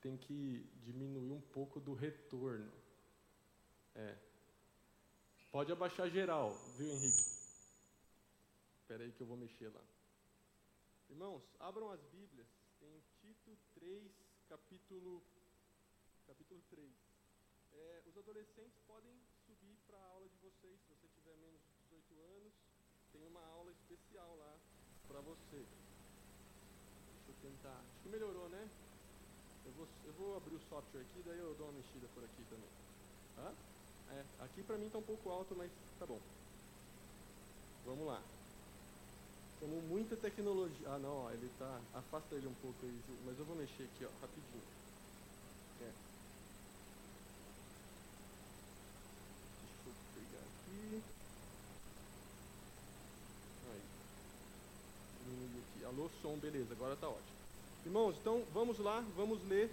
tem que diminuir um pouco do retorno. É. Pode abaixar geral, viu, Henrique? Espera aí que eu vou mexer lá. Irmãos, abram as Bíblias em Tito 3, capítulo, capítulo 3. É, os adolescentes podem subir para a aula de vocês, se você tiver menos de 18 anos, tem uma aula especial lá para você. Deixa eu tentar. Acho que melhorou, né? Eu vou, abrir o software aqui, daí eu dou uma mexida por aqui também. É, aqui para mim está um pouco alto, mas tá bom. Vamos lá. Temos muita tecnologia. Ah, não, ó, ele tá. Afasta ele um pouco aí, mas eu vou mexer aqui, ó, rapidinho. É. Deixa eu pegar aqui. Aí. Diminuir aqui. Alô, som, beleza, agora tá ótimo. Irmãos, então vamos lá, vamos ler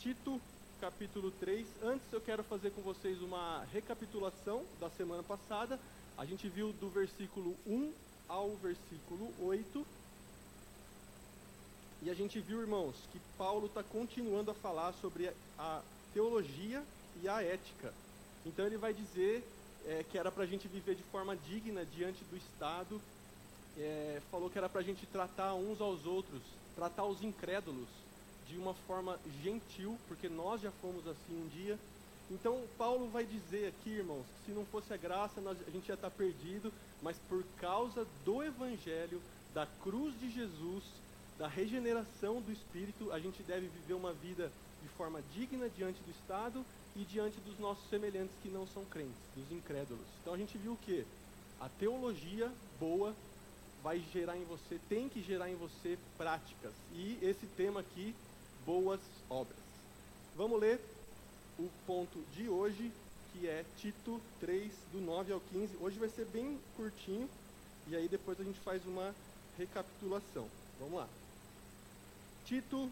Tito capítulo 3. Antes eu quero fazer com vocês uma recapitulação da semana passada. A gente viu do versículo 1 ao versículo 8. E a gente viu, irmãos, que Paulo está continuando a falar sobre a teologia e a ética. Então ele vai dizer é, que era para a gente viver de forma digna diante do Estado. É, falou que era para a gente tratar uns aos outros, tratar os incrédulos de uma forma gentil, porque nós já fomos assim um dia. Então, Paulo vai dizer aqui, irmãos, que se não fosse a graça, nós, a gente já está perdido, mas por causa do Evangelho, da cruz de Jesus, da regeneração do Espírito, a gente deve viver uma vida de forma digna diante do Estado e diante dos nossos semelhantes que não são crentes, dos incrédulos. Então, a gente viu o que? A teologia boa vai gerar em você, tem que gerar em você práticas. E esse tema aqui boas obras. Vamos ler o ponto de hoje, que é Tito 3, do 9 ao 15. Hoje vai ser bem curtinho, e aí depois a gente faz uma recapitulação. Vamos lá. Tito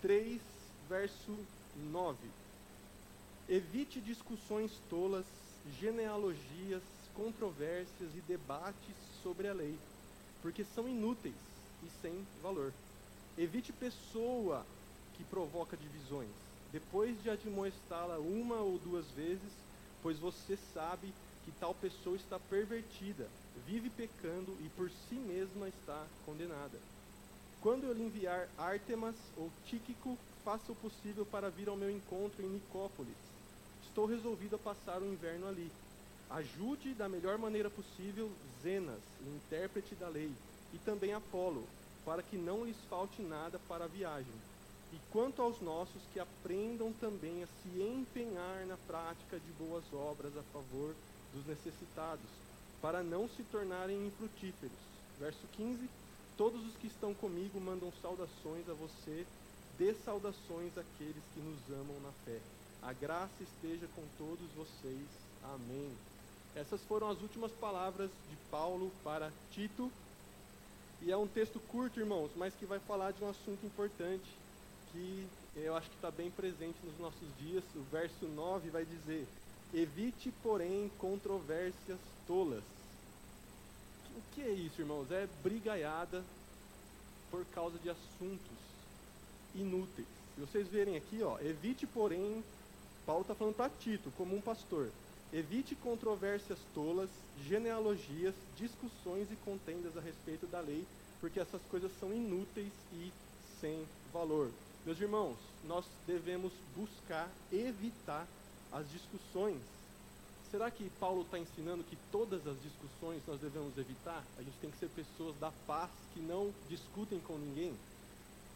3, verso 9. Evite discussões tolas, genealogias, controvérsias e debates sobre a lei, porque são inúteis e sem valor. Evite pessoa que provoca divisões, depois de admoestá-la uma ou duas vezes, pois você sabe que tal pessoa está pervertida, vive pecando e por si mesma está condenada. Quando eu lhe enviar Ártemas ou Tíquico, faça o possível para vir ao meu encontro em Nicópolis. Estou resolvido a passar o inverno ali. Ajude da melhor maneira possível Zenas, o intérprete da lei, e também Apolo, para que não lhes falte nada para a viagem e quanto aos nossos, que aprendam também a se empenhar na prática de boas obras a favor dos necessitados, para não se tornarem infrutíferos. Verso 15: Todos os que estão comigo mandam saudações a você, dê saudações àqueles que nos amam na fé. A graça esteja com todos vocês. Amém. Essas foram as últimas palavras de Paulo para Tito. E é um texto curto, irmãos, mas que vai falar de um assunto importante que eu acho que está bem presente nos nossos dias. O verso 9 vai dizer: Evite, porém, controvérsias tolas. O que é isso, irmãos? É brigaiada por causa de assuntos inúteis. Se vocês verem aqui, ó, evite, porém, Paulo está falando para Tito, como um pastor. Evite controvérsias tolas, genealogias, discussões e contendas a respeito da lei, porque essas coisas são inúteis e sem valor. Meus irmãos, nós devemos buscar evitar as discussões. Será que Paulo está ensinando que todas as discussões nós devemos evitar? A gente tem que ser pessoas da paz que não discutem com ninguém.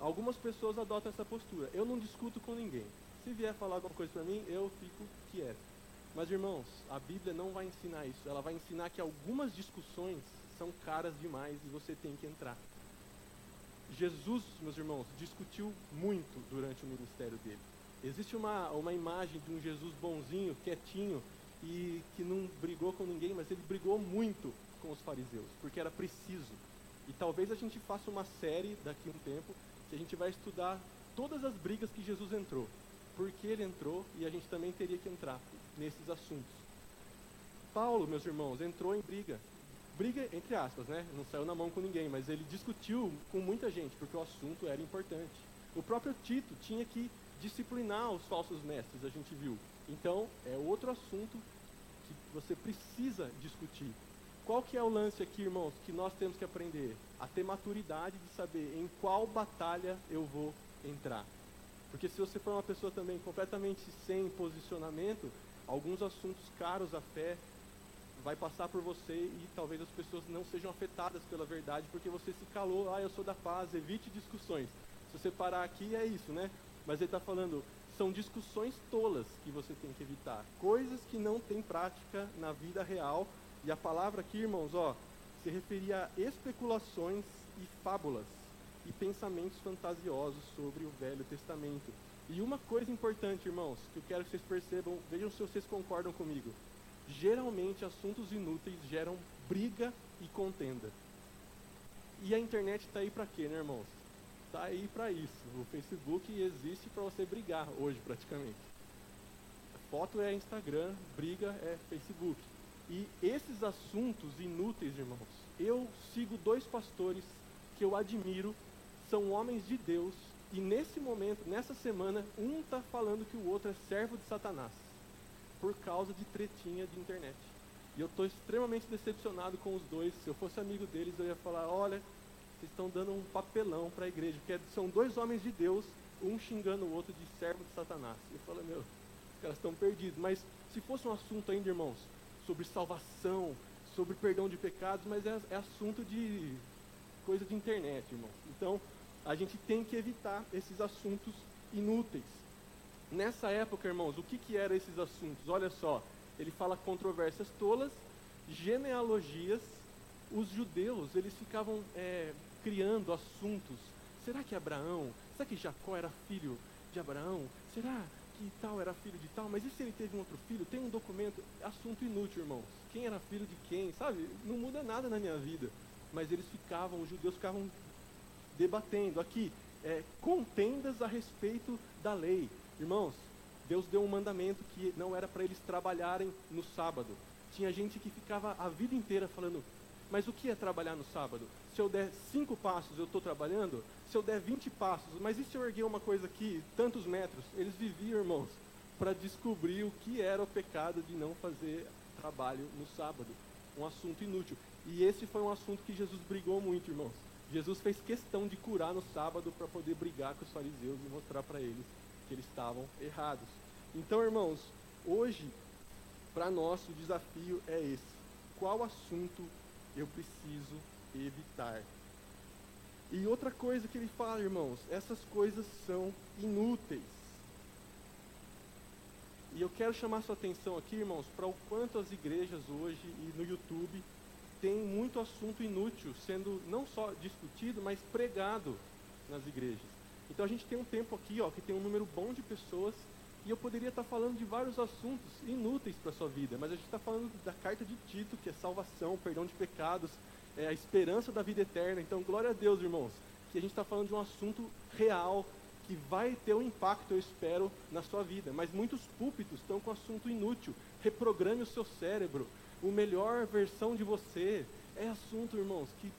Algumas pessoas adotam essa postura. Eu não discuto com ninguém. Se vier falar alguma coisa para mim, eu fico quieto. Mas irmãos, a Bíblia não vai ensinar isso. Ela vai ensinar que algumas discussões são caras demais e você tem que entrar. Jesus, meus irmãos, discutiu muito durante o ministério dele. Existe uma, uma imagem de um Jesus bonzinho, quietinho e que não brigou com ninguém, mas ele brigou muito com os fariseus, porque era preciso. E talvez a gente faça uma série daqui a um tempo que a gente vai estudar todas as brigas que Jesus entrou, porque ele entrou e a gente também teria que entrar nesses assuntos. Paulo, meus irmãos, entrou em briga briga entre aspas, né? Não saiu na mão com ninguém, mas ele discutiu com muita gente porque o assunto era importante. O próprio Tito tinha que disciplinar os falsos mestres, a gente viu. Então, é outro assunto que você precisa discutir. Qual que é o lance aqui, irmãos, que nós temos que aprender? A ter maturidade de saber em qual batalha eu vou entrar. Porque se você for uma pessoa também completamente sem posicionamento, alguns assuntos caros à fé vai passar por você e talvez as pessoas não sejam afetadas pela verdade porque você se calou, ah, eu sou da paz, evite discussões. Se você parar aqui é isso, né? Mas ele está falando, são discussões tolas que você tem que evitar, coisas que não têm prática na vida real. E a palavra aqui, irmãos, ó, se referia a especulações e fábulas e pensamentos fantasiosos sobre o Velho Testamento. E uma coisa importante, irmãos, que eu quero que vocês percebam, vejam se vocês concordam comigo. Geralmente, assuntos inúteis geram briga e contenda. E a internet está aí para quê, né, irmãos? Está aí para isso. O Facebook existe para você brigar hoje, praticamente. Foto é Instagram, briga é Facebook. E esses assuntos inúteis, irmãos, eu sigo dois pastores que eu admiro são homens de Deus e nesse momento, nessa semana, um está falando que o outro é servo de Satanás por causa de tretinha de internet. E eu estou extremamente decepcionado com os dois. Se eu fosse amigo deles, eu ia falar: olha, vocês estão dando um papelão para a igreja, porque são dois homens de Deus, um xingando o outro de servo de Satanás. Eu falo: meu, os caras estão perdidos. Mas se fosse um assunto ainda, irmãos, sobre salvação, sobre perdão de pecados, mas é, é assunto de coisa de internet, irmãos. Então, a gente tem que evitar esses assuntos inúteis. Nessa época, irmãos, o que, que eram esses assuntos? Olha só, ele fala controvérsias tolas, genealogias. Os judeus, eles ficavam é, criando assuntos. Será que Abraão, será que Jacó era filho de Abraão? Será que tal era filho de tal? Mas e se ele teve um outro filho? Tem um documento, assunto inútil, irmãos. Quem era filho de quem? Sabe? Não muda nada na minha vida. Mas eles ficavam, os judeus ficavam debatendo aqui é, contendas a respeito da lei. Irmãos, Deus deu um mandamento que não era para eles trabalharem no sábado. Tinha gente que ficava a vida inteira falando, mas o que é trabalhar no sábado? Se eu der cinco passos, eu estou trabalhando? Se eu der vinte passos, mas e se eu erguer uma coisa aqui, tantos metros? Eles viviam, irmãos, para descobrir o que era o pecado de não fazer trabalho no sábado. Um assunto inútil. E esse foi um assunto que Jesus brigou muito, irmãos. Jesus fez questão de curar no sábado para poder brigar com os fariseus e mostrar para eles que eles estavam errados. Então, irmãos, hoje, para nós, o desafio é esse: qual assunto eu preciso evitar? E outra coisa que ele fala, irmãos, essas coisas são inúteis. E eu quero chamar sua atenção aqui, irmãos, para o quanto as igrejas hoje e no YouTube tem muito assunto inútil sendo não só discutido, mas pregado nas igrejas. Então a gente tem um tempo aqui, ó, que tem um número bom de pessoas e eu poderia estar falando de vários assuntos inúteis para a sua vida, mas a gente está falando da carta de Tito, que é salvação, perdão de pecados, é a esperança da vida eterna. Então, glória a Deus, irmãos, que a gente está falando de um assunto real, que vai ter um impacto, eu espero, na sua vida. Mas muitos púlpitos estão com assunto inútil. Reprograme o seu cérebro, o melhor versão de você. É assunto, irmãos, que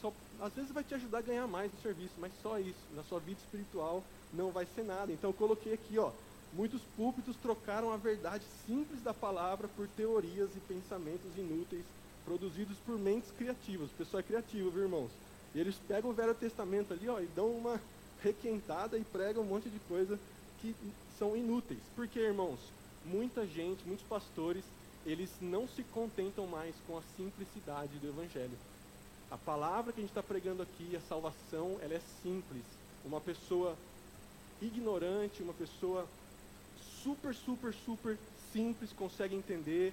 só, às vezes vai te ajudar a ganhar mais no serviço, mas só isso. Na sua vida espiritual não vai ser nada. Então eu coloquei aqui, ó, muitos púlpitos trocaram a verdade simples da palavra por teorias e pensamentos inúteis produzidos por mentes criativas. O pessoal é criativo, viu, irmãos? E eles pegam o Velho Testamento ali, ó, e dão uma requentada e pregam um monte de coisa que são inúteis. Porque, irmãos, muita gente, muitos pastores eles não se contentam mais com a simplicidade do Evangelho. A palavra que a gente está pregando aqui, a salvação, ela é simples. Uma pessoa ignorante, uma pessoa super, super, super simples consegue entender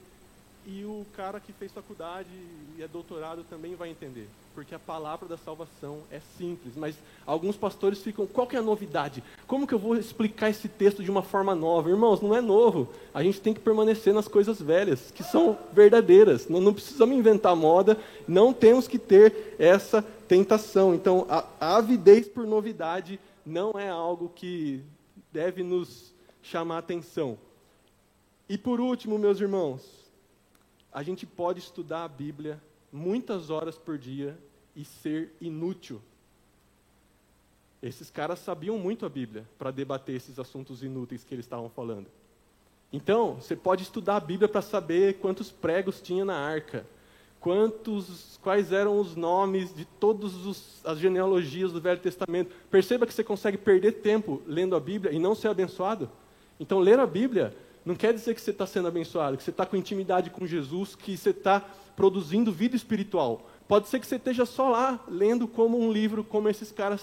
e o cara que fez faculdade e é doutorado também vai entender, porque a palavra da salvação é simples, mas alguns pastores ficam, qual que é a novidade? Como que eu vou explicar esse texto de uma forma nova? Irmãos, não é novo. A gente tem que permanecer nas coisas velhas, que são verdadeiras. Não, não precisamos inventar moda, não temos que ter essa tentação. Então, a, a avidez por novidade não é algo que deve nos chamar atenção. E por último, meus irmãos, a gente pode estudar a Bíblia muitas horas por dia e ser inútil. Esses caras sabiam muito a Bíblia para debater esses assuntos inúteis que eles estavam falando. Então, você pode estudar a Bíblia para saber quantos pregos tinha na arca, quantos, quais eram os nomes de todas as genealogias do Velho Testamento. Perceba que você consegue perder tempo lendo a Bíblia e não ser abençoado. Então, ler a Bíblia não quer dizer que você está sendo abençoado, que você está com intimidade com Jesus, que você está produzindo vida espiritual. Pode ser que você esteja só lá lendo como um livro, como esses caras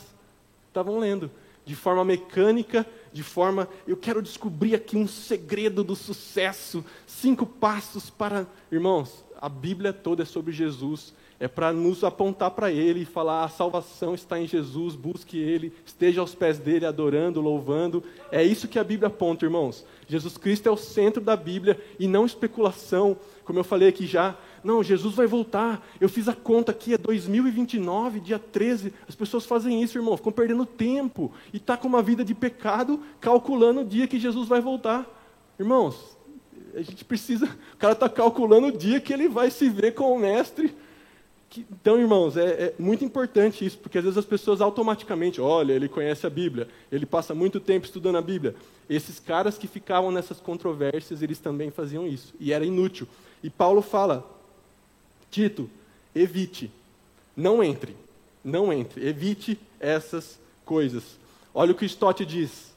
estavam lendo, de forma mecânica, de forma, eu quero descobrir aqui um segredo do sucesso, cinco passos para. Irmãos, a Bíblia toda é sobre Jesus, é para nos apontar para Ele e falar: a salvação está em Jesus, busque Ele, esteja aos pés dele, adorando, louvando. É isso que a Bíblia aponta, irmãos. Jesus Cristo é o centro da Bíblia e não especulação, como eu falei aqui já. Não, Jesus vai voltar. Eu fiz a conta aqui, é 2029, dia 13. As pessoas fazem isso, irmão, ficam perdendo tempo. E está com uma vida de pecado, calculando o dia que Jesus vai voltar. Irmãos, a gente precisa. O cara está calculando o dia que ele vai se ver com o mestre. Então, irmãos, é, é, muito importante isso, porque às vezes as pessoas automaticamente, olha, ele conhece a Bíblia, ele passa muito tempo estudando a Bíblia. Esses caras que ficavam nessas controvérsias, eles também faziam isso, e era inútil. E Paulo fala: Tito, evite, não entre, não entre, evite essas coisas. Olha o que Stott diz.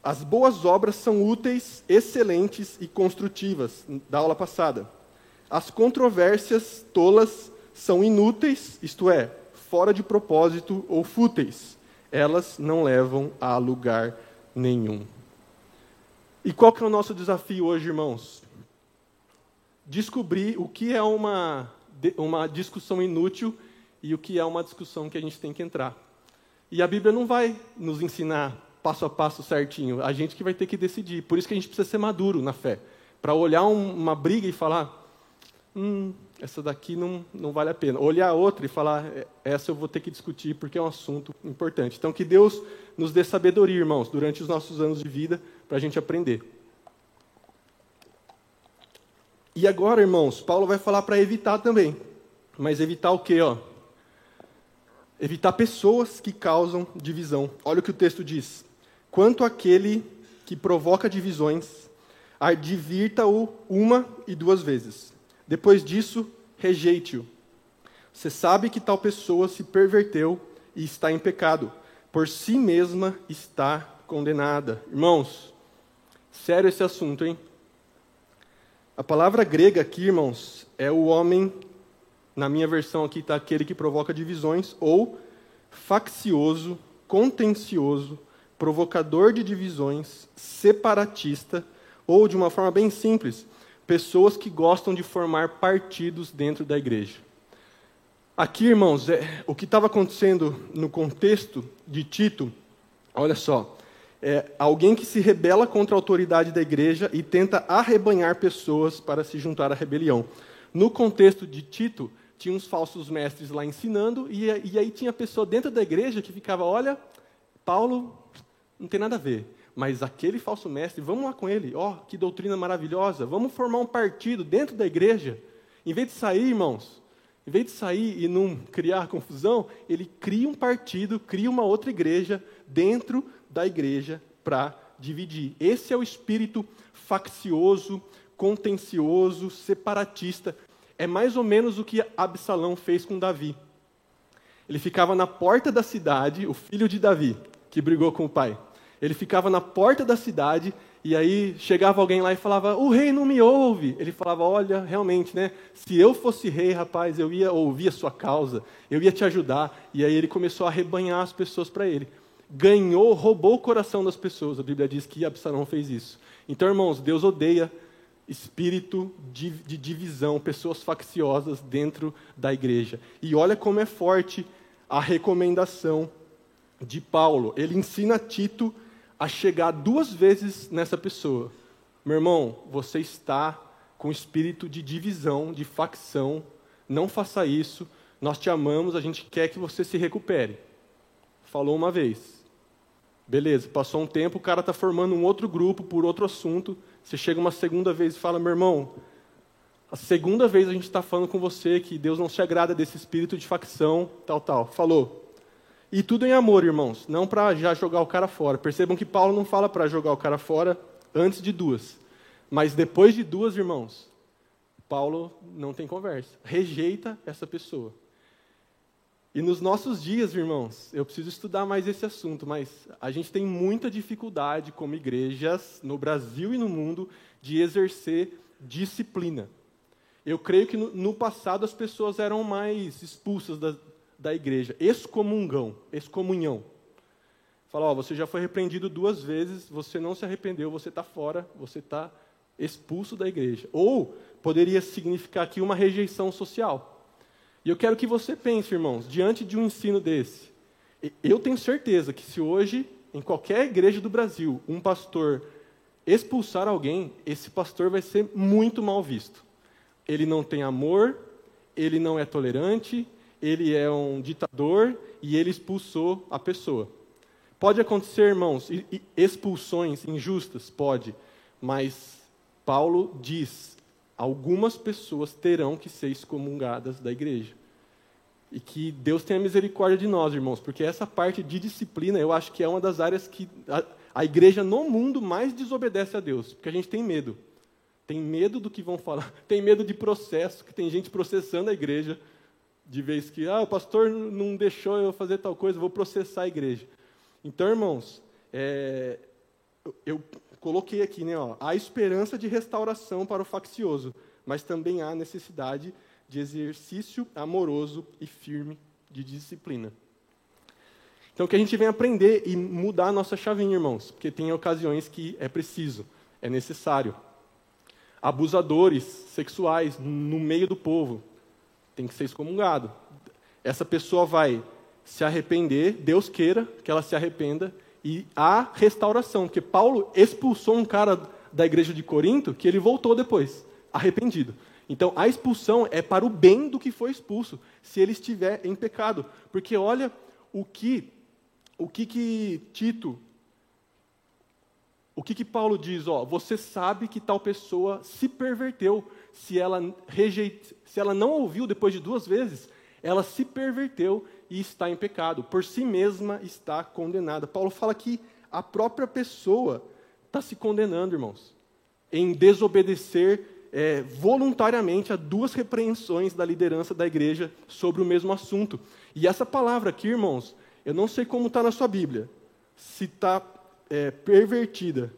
As boas obras são úteis, excelentes e construtivas, da aula passada. As controvérsias tolas são inúteis, isto é, fora de propósito ou fúteis. Elas não levam a lugar nenhum. E qual que é o nosso desafio hoje, irmãos? Descobrir o que é uma, uma discussão inútil e o que é uma discussão que a gente tem que entrar. E a Bíblia não vai nos ensinar passo a passo certinho, a gente que vai ter que decidir. Por isso que a gente precisa ser maduro na fé, para olhar um, uma briga e falar: hum, essa daqui não, não vale a pena. Olhar outra e falar: é, essa eu vou ter que discutir porque é um assunto importante. Então, que Deus nos dê sabedoria, irmãos, durante os nossos anos de vida, para a gente aprender. E agora, irmãos, Paulo vai falar para evitar também. Mas evitar o quê? Ó? Evitar pessoas que causam divisão. Olha o que o texto diz. Quanto àquele que provoca divisões, advirta-o uma e duas vezes. Depois disso, rejeite-o. Você sabe que tal pessoa se perverteu e está em pecado. Por si mesma está condenada. Irmãos, sério esse assunto, hein? A palavra grega aqui, irmãos, é o homem, na minha versão aqui está aquele que provoca divisões, ou faccioso, contencioso, provocador de divisões, separatista, ou de uma forma bem simples, pessoas que gostam de formar partidos dentro da igreja. Aqui, irmãos, é, o que estava acontecendo no contexto de Tito, olha só, é alguém que se rebela contra a autoridade da igreja e tenta arrebanhar pessoas para se juntar à rebelião. No contexto de Tito, tinha uns falsos mestres lá ensinando, e, e aí tinha pessoa dentro da igreja que ficava: olha, Paulo não tem nada a ver, mas aquele falso mestre, vamos lá com ele, ó, oh, que doutrina maravilhosa, vamos formar um partido dentro da igreja. Em vez de sair, irmãos, em vez de sair e não criar confusão, ele cria um partido, cria uma outra igreja dentro da igreja para dividir. Esse é o espírito faccioso, contencioso, separatista. É mais ou menos o que Absalão fez com Davi. Ele ficava na porta da cidade, o filho de Davi, que brigou com o pai. Ele ficava na porta da cidade e aí chegava alguém lá e falava: "O rei não me ouve". Ele falava: "Olha, realmente, né? Se eu fosse rei, rapaz, eu ia ouvir a sua causa, eu ia te ajudar". E aí ele começou a rebanhar as pessoas para ele ganhou, roubou o coração das pessoas. A Bíblia diz que Absalão fez isso. Então, irmãos, Deus odeia espírito de, de, divisão, pessoas facciosas dentro da igreja. E olha como é forte a recomendação de Paulo. Ele ensina Tito a chegar duas vezes nessa pessoa. Meu irmão, você está com espírito de divisão, de facção. Não faça isso. Nós te amamos, a gente quer que você se recupere. Falou uma vez. Beleza, passou um tempo, o cara está formando um outro grupo por outro assunto. Você chega uma segunda vez e fala: meu irmão, a segunda vez a gente está falando com você que Deus não se agrada desse espírito de facção, tal, tal. Falou. E tudo em amor, irmãos, não para já jogar o cara fora. Percebam que Paulo não fala para jogar o cara fora antes de duas. Mas depois de duas, irmãos, Paulo não tem conversa. Rejeita essa pessoa. E nos nossos dias, irmãos, eu preciso estudar mais esse assunto, mas a gente tem muita dificuldade como igrejas no Brasil e no mundo de exercer disciplina. Eu creio que no, passado as pessoas eram mais expulsas da, da igreja, excomungão, excomunhão. Fala, ó, você já foi repreendido duas vezes, você não se arrependeu, você está fora, você está expulso da igreja. Ou poderia significar aqui uma rejeição social. E eu quero que você pense, irmãos, diante de um ensino desse, eu tenho certeza que se hoje, em qualquer igreja do Brasil, um pastor expulsar alguém, esse pastor vai ser muito mal visto. Ele não tem amor, ele não é tolerante, ele é um ditador e ele expulsou a pessoa. Pode acontecer, irmãos, expulsões injustas? Pode. Mas Paulo diz: algumas pessoas terão que ser excomungadas da igreja. E que Deus tenha misericórdia de nós, irmãos, porque essa parte de disciplina eu acho que é uma das áreas que a, a igreja no mundo mais desobedece a Deus, porque a gente tem medo. Tem medo do que vão falar, tem medo de processo, que tem gente processando a igreja, de vez que, ah, o pastor não deixou eu fazer tal coisa, vou processar a igreja. Então, irmãos, é, eu coloquei aqui, né, ó, há esperança de restauração para o faccioso, mas também há necessidade de exercício amoroso e firme de disciplina. Então, que a gente vem aprender e mudar a nossa chavinha, irmãos, porque tem ocasiões que é preciso, é necessário. Abusadores sexuais no meio do povo tem que ser excomungado. Essa pessoa vai se arrepender, Deus queira que ela se arrependa, e há restauração, porque Paulo expulsou um cara da igreja de Corinto que ele voltou depois, arrependido. Então, a expulsão é para o bem do que foi expulso, se ele estiver em pecado. Porque olha o que o que, que Tito, o que, que Paulo diz? Ó, você sabe que tal pessoa se perverteu. Se ela, rejeita, se ela não ouviu depois de duas vezes, ela se perverteu e está em pecado. Por si mesma está condenada. Paulo fala que a própria pessoa está se condenando, irmãos, em desobedecer é, voluntariamente a duas repreensões da liderança da igreja sobre o mesmo assunto. E essa palavra aqui, irmãos, eu não sei como está na sua Bíblia, se está é, pervertida.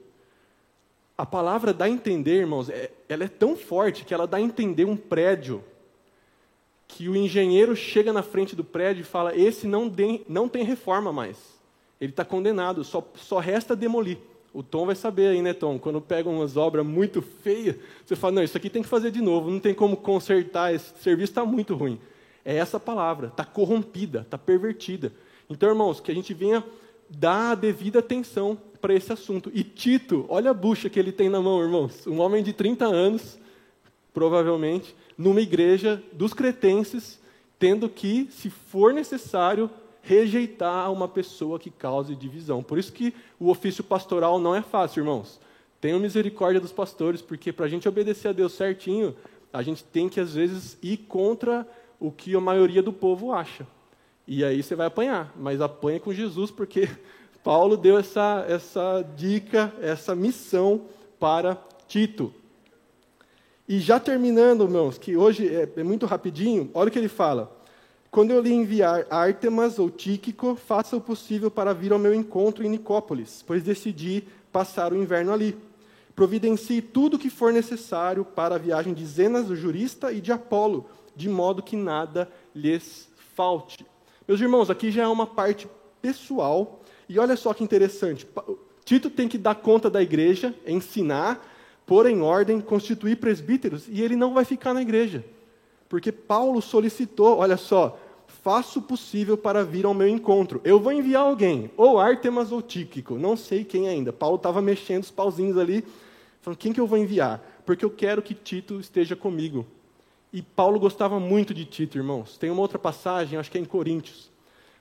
A palavra dá a entender, irmãos, é, ela é tão forte que ela dá a entender um prédio que o engenheiro chega na frente do prédio e fala: esse não tem, não tem reforma mais. Ele está condenado, só, só resta demolir. O Tom vai saber aí, né, Tom? Quando pega umas obras muito feias, você fala, não, isso aqui tem que fazer de novo, não tem como consertar, esse serviço está muito ruim. É essa palavra, está corrompida, está pervertida. Então, irmãos, que a gente venha dar a devida atenção para esse assunto. E Tito, olha a bucha que ele tem na mão, irmãos. Um homem de 30 anos, provavelmente, numa igreja dos cretenses, tendo que, se for necessário, rejeitar uma pessoa que cause divisão. Por isso que o ofício pastoral não é fácil, irmãos. Tenham misericórdia dos pastores, porque para a gente obedecer a Deus certinho, a gente tem que, às vezes, ir contra o que a maioria do povo acha. E aí você vai apanhar, mas apanha com Jesus, porque Paulo deu essa, essa dica, essa missão para Tito. E já terminando, irmãos, que hoje é, é muito rapidinho, olha o que ele fala. Quando eu lhe enviar Artemas ou Tíquico, faça o possível para vir ao meu encontro em Nicópolis, pois decidi passar o inverno ali. Providencie tudo o que for necessário para a viagem de Zenas, o jurista, e de Apolo, de modo que nada lhes falte. Meus irmãos, aqui já é uma parte pessoal, e olha só que interessante. Tito tem que dar conta da igreja, ensinar, pôr em ordem, constituir presbíteros, e ele não vai ficar na igreja. Porque Paulo solicitou, olha só, faço o possível para vir ao meu encontro. Eu vou enviar alguém, ou Artemas ou Tíquico, não sei quem ainda. Paulo estava mexendo os pauzinhos ali, falando, quem que eu vou enviar? Porque eu quero que Tito esteja comigo. E Paulo gostava muito de Tito, irmãos. Tem uma outra passagem, acho que é em Coríntios.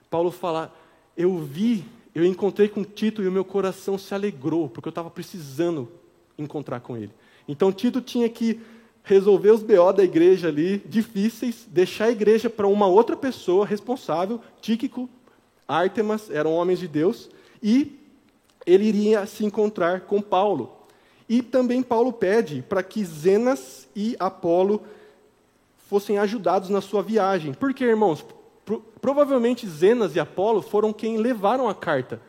Paulo fala, eu vi, eu encontrei com Tito e o meu coração se alegrou, porque eu estava precisando encontrar com ele. Então Tito tinha que resolver os BO da igreja ali, difíceis, deixar a igreja para uma outra pessoa responsável, Tíquico, Ártemas, eram homens de Deus, e ele iria se encontrar com Paulo. E também Paulo pede para que Zenas e Apolo fossem ajudados na sua viagem. Porque, irmãos, pro, provavelmente Zenas e Apolo foram quem levaram a carta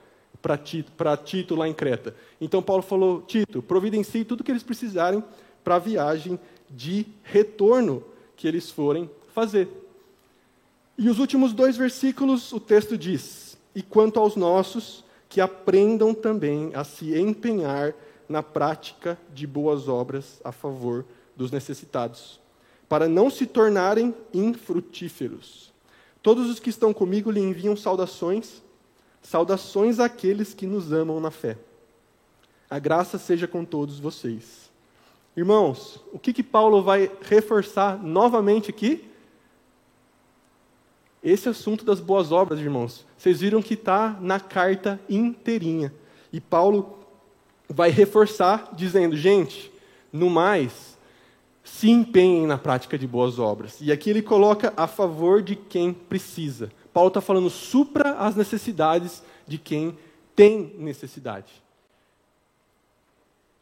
para Tito, Tito lá em Creta. Então Paulo falou: Tito, providencie tudo que eles precisarem para a viagem de retorno que eles forem fazer. E os últimos dois versículos, o texto diz: E quanto aos nossos, que aprendam também a se empenhar na prática de boas obras a favor dos necessitados, para não se tornarem infrutíferos. Todos os que estão comigo lhe enviam saudações, saudações àqueles que nos amam na fé. A graça seja com todos vocês. Irmãos, o que, que Paulo vai reforçar novamente aqui? Esse assunto das boas obras, irmãos. Vocês viram que está na carta inteirinha. E Paulo vai reforçar, dizendo: gente, no mais, se empenhem na prática de boas obras. E aqui ele coloca a favor de quem precisa. Paulo está falando supra as necessidades de quem tem necessidade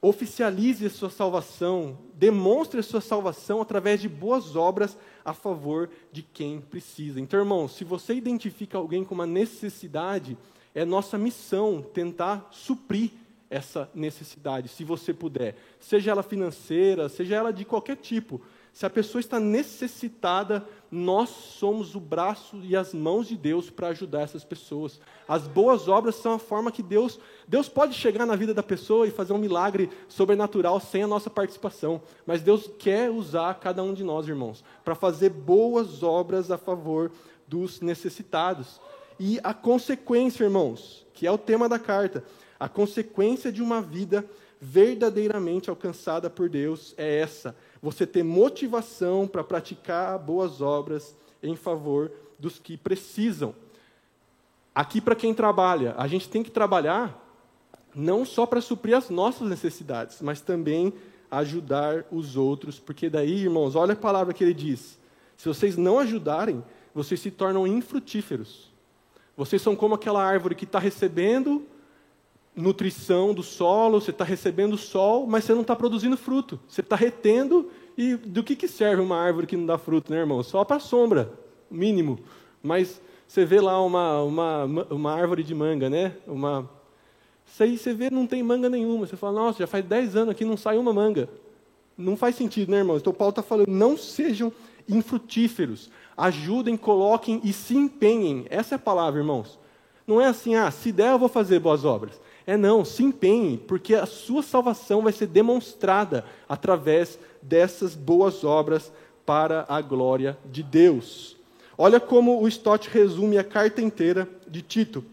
oficialize a sua salvação, demonstre a sua salvação através de boas obras a favor de quem precisa. Então, irmão, se você identifica alguém com uma necessidade, é nossa missão tentar suprir essa necessidade, se você puder, seja ela financeira, seja ela de qualquer tipo. Se a pessoa está necessitada, nós somos o braço e as mãos de Deus para ajudar essas pessoas. As boas obras são a forma que Deus, Deus pode chegar na vida da pessoa e fazer um milagre sobrenatural sem a nossa participação, mas Deus quer usar cada um de nós, irmãos, para fazer boas obras a favor dos necessitados. E a consequência, irmãos, que é o tema da carta, a consequência de uma vida verdadeiramente alcançada por Deus é essa: você ter motivação para praticar boas obras em favor dos que precisam. Aqui, para quem trabalha, a gente tem que trabalhar não só para suprir as nossas necessidades, mas também ajudar os outros, porque daí, irmãos, olha a palavra que ele diz: se vocês não ajudarem, vocês se tornam infrutíferos. Vocês são como aquela árvore que está recebendo nutrição do solo, você está recebendo sol, mas você não está produzindo fruto. Você está retendo, e do que, que serve uma árvore que não dá fruto, né, irmão? Só para sombra, mínimo. Mas você vê lá uma, uma, uma árvore de manga, né? Uma... Isso aí você vê, não tem manga nenhuma. Você fala, nossa, já faz 10 anos aqui não sai uma manga. Não faz sentido, né, irmão? Então Paulo está falando, não sejam infrutíferos. Ajudem, coloquem e se empenhem. Essa é a palavra, irmãos. Não é assim, ah, se der eu vou fazer boas obras. É não, se empenhe, porque a sua salvação vai ser demonstrada através dessas boas obras para a glória de Deus. Olha como o Stott resume a carta inteira de Tito.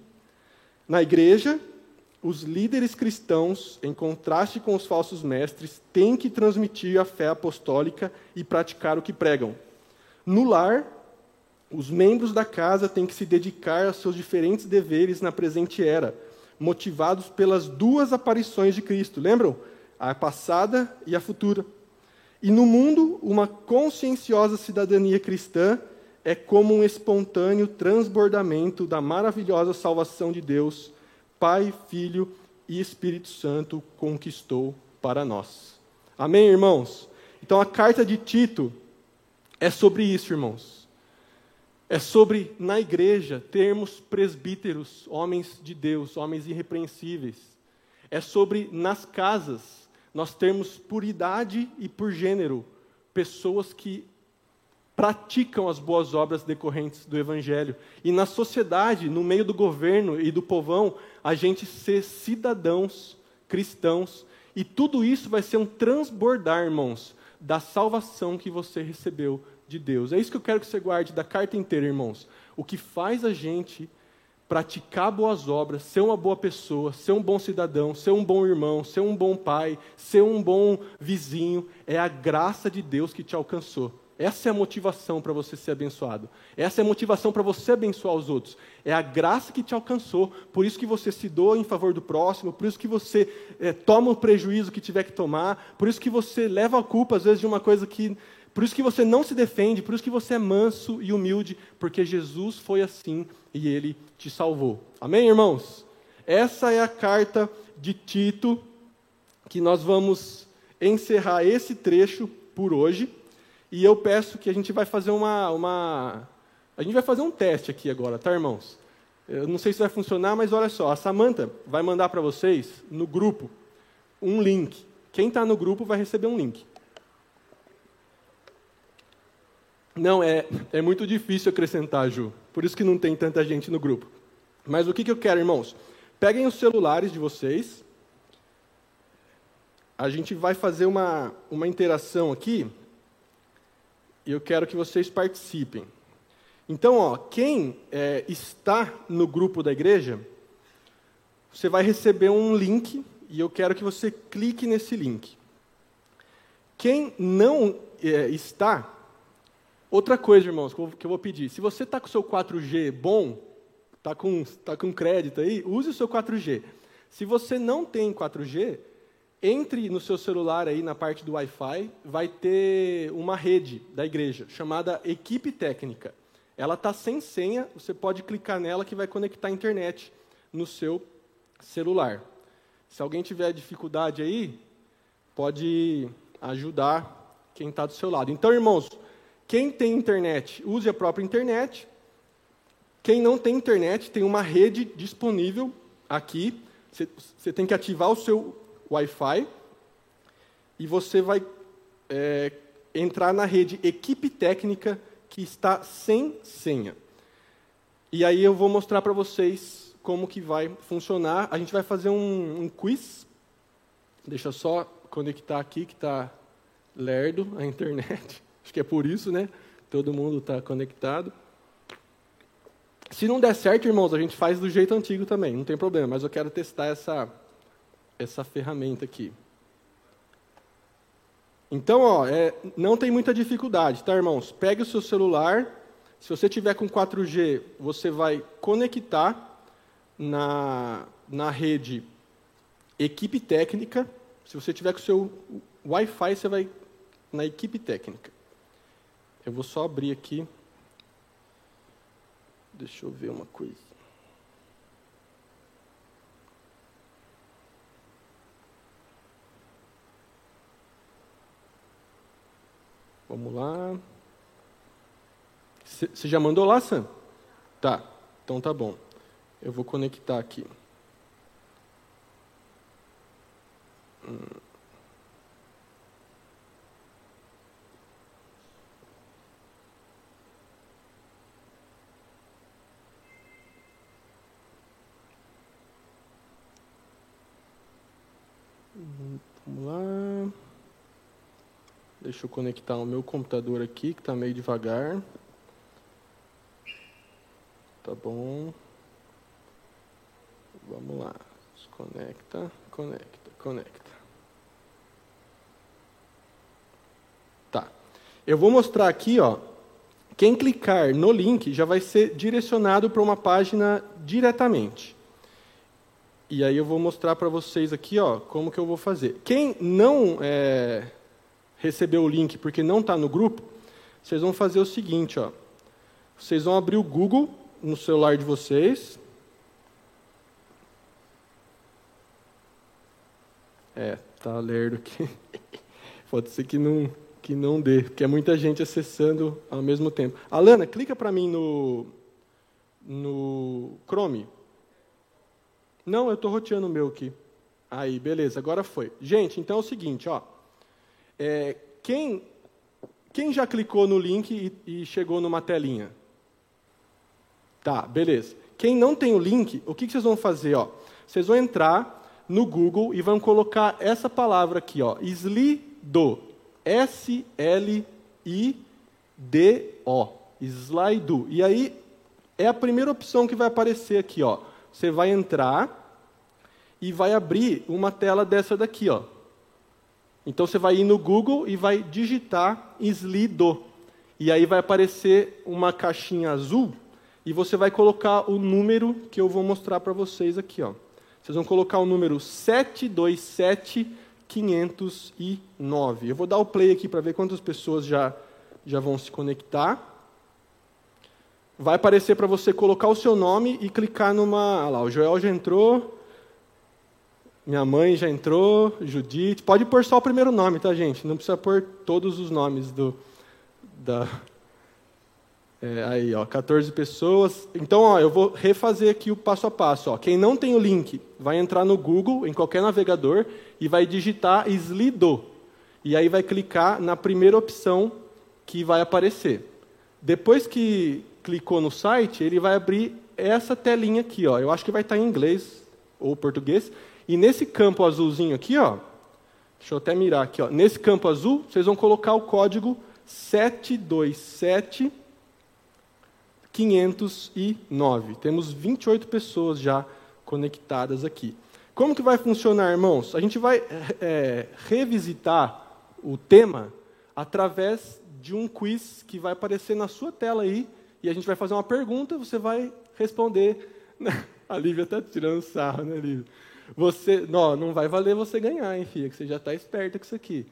Na igreja, os líderes cristãos, em contraste com os falsos mestres, têm que transmitir a fé apostólica e praticar o que pregam. No lar, os membros da casa têm que se dedicar aos seus diferentes deveres na presente era motivados pelas duas aparições de Cristo. Lembram? A passada e a futura. E no mundo, uma conscienciosa cidadania cristã é como um espontâneo transbordamento da maravilhosa salvação de Deus, Pai, Filho e Espírito Santo conquistou para nós. Amém, irmãos? Então a carta de Tito é sobre isso, irmãos. É sobre, na igreja, termos presbíteros, homens de Deus, homens irrepreensíveis. É sobre, nas casas, nós termos por idade e por gênero, pessoas que praticam as boas obras decorrentes do Evangelho. E na sociedade, no meio do governo e do povão, a gente ser cidadãos cristãos. E tudo isso vai ser um transbordar, irmãos, da salvação que você recebeu de Deus. É isso que eu quero que você guarde da carta inteira, irmãos. O que faz a gente praticar boas obras, ser uma boa pessoa, ser um bom cidadão, ser um bom irmão, ser um bom pai, ser um bom vizinho, é a graça de Deus que te alcançou. Essa é a motivação para você ser abençoado. Essa é a motivação para você abençoar os outros. É a graça que te alcançou, por isso que você se doa em favor do próximo, por isso que você é, toma o prejuízo que tiver que tomar, por isso que você leva a culpa, às vezes, de uma coisa que Por isso que você não se defende, por isso que você é manso e humilde, porque Jesus foi assim e ele te salvou. Amém, irmãos? Essa é a carta de Tito que nós vamos encerrar esse trecho por hoje. E eu peço que a gente vai fazer uma, uma a gente vai fazer um teste aqui agora, tá, irmãos? Eu não sei se vai funcionar, mas olha só, a Samanta vai mandar para vocês no grupo um link. Quem está no grupo vai receber um link. Não, é, é muito difícil acrescentar, Ju. Por isso que não tem tanta gente no grupo. Mas o que, que eu quero, irmãos? Peguem os celulares de vocês. A gente vai fazer uma, uma interação aqui. E eu quero que vocês participem. Então, ó, quem é, está no grupo da igreja, você vai receber um link e eu quero que você clique nesse link. Quem não é, está, outra coisa, irmãos, que eu vou pedir: se você está com o seu 4G bom, está com, tá com crédito aí, use o seu 4G. Se você não tem 4G, entre no seu celular aí na parte do Wi-Fi, vai ter uma rede da igreja chamada Equipe Técnica. Ela está sem senha, você pode clicar nela que vai conectar a internet no seu celular. Se alguém tiver dificuldade aí, pode ajudar quem está do seu lado. Então, irmãos, quem tem internet, use a própria internet. Quem não tem internet, tem uma rede disponível aqui. Você, tem que ativar o seu Wi-Fi e você vai é, entrar na rede Equipe Técnica que está sem senha. E aí eu vou mostrar para vocês como que vai funcionar. A gente vai fazer um, um quiz. Deixa eu só conectar aqui que está lerdo a internet. Acho que é por isso, né? Todo mundo está conectado. Se não der certo, irmãos, a gente faz do jeito antigo também, não tem problema. Mas eu quero testar essa, essa ferramenta aqui. Então, ó, é, não tem muita dificuldade, tá, irmãos? Pegue o seu celular. Se você tiver com 4G, você vai conectar na, na rede equipe técnica. Se você tiver com o seu Wi-Fi, você vai na equipe técnica. Eu vou só abrir aqui. Deixa eu ver uma coisa. Vamos lá. Você já mandou lá, Sam? Tá, então tá bom. Eu vou conectar aqui. Hum. Vamos lá. Deixa eu conectar o meu computador aqui, que está meio devagar. Tá bom. Vamos lá. Desconecta, conecta, conecta. Tá. Eu vou mostrar aqui, ó. Quem clicar no link já vai ser direcionado para uma página diretamente. E aí eu vou mostrar para vocês aqui, ó, como que eu vou fazer. Quem não é, recebeu o link porque não está no grupo, vocês vão fazer o seguinte, ó. Vocês vão abrir o Google no celular de vocês. É, tá lerdo aqui. Pode ser que não, que não dê, porque é muita gente acessando ao mesmo tempo. Alana, clica para mim no, no Chrome. Não, eu estou roteando o meu aqui. Aí, beleza, agora foi. Gente, então é o seguinte, ó. É, quem, quem já clicou no link e, e, chegou numa telinha? Tá, beleza. Quem não tem o link, o que, que vocês vão fazer? Ó? Vocês vão entrar no Google e vão colocar essa palavra aqui, ó, Slido. S-L-I-D-O. Slido. E aí é a primeira opção que vai aparecer aqui, ó. Você vai entrar e vai abrir uma tela dessa daqui, ó. Então você vai ir no Google e vai digitar Slido. E aí vai aparecer uma caixinha azul e você vai colocar o número que eu vou mostrar para vocês aqui. Ó. Vocês vão colocar o número 727509. Eu vou dar o play aqui para ver quantas pessoas já já vão se conectar. Vai aparecer para você colocar o seu nome e clicar numa. Olha lá, o Joel já entrou. Minha mãe já entrou, Judite. Pode pôr só o primeiro nome, tá, gente? Não precisa pôr todos os nomes do. Da... É, aí, ó, 14 pessoas. Então, ó, eu vou refazer aqui o passo a passo. Ó. Quem não tem o link, vai entrar no Google, em qualquer navegador, e vai digitar Slido. E aí vai clicar na primeira opção que vai aparecer. Depois que clicou no site, ele vai abrir essa telinha aqui. Ó. Eu acho que vai estar em inglês ou português. E nesse campo azulzinho aqui, ó, deixa eu até mirar aqui, ó, nesse campo azul, vocês vão colocar o código 727 509. Temos 28 pessoas já conectadas aqui. Como que vai funcionar, irmãos? A gente vai é, revisitar o tema através de um quiz que vai aparecer na sua tela aí, e a gente vai fazer uma pergunta, você vai responder. A Lívia está tirando sarro, né, Lívia? Você, não, não vai valer você ganhar, hein, filha, que você já está esperta com isso aqui.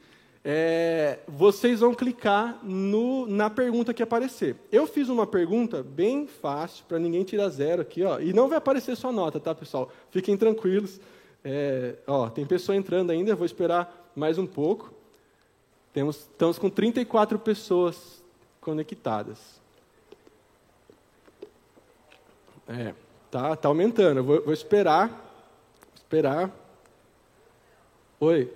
É, vocês vão clicar no, na pergunta que aparecer. Eu fiz uma pergunta bem fácil, para ninguém tirar zero aqui, ó, e não vai aparecer sua nota, tá, pessoal? Fiquem tranquilos. É, ó, tem pessoa entrando ainda, vou esperar mais um pouco. Temos, estamos com 34 pessoas conectadas. É, tá, tá aumentando. Eu vou, vou esperar esperar. Oi.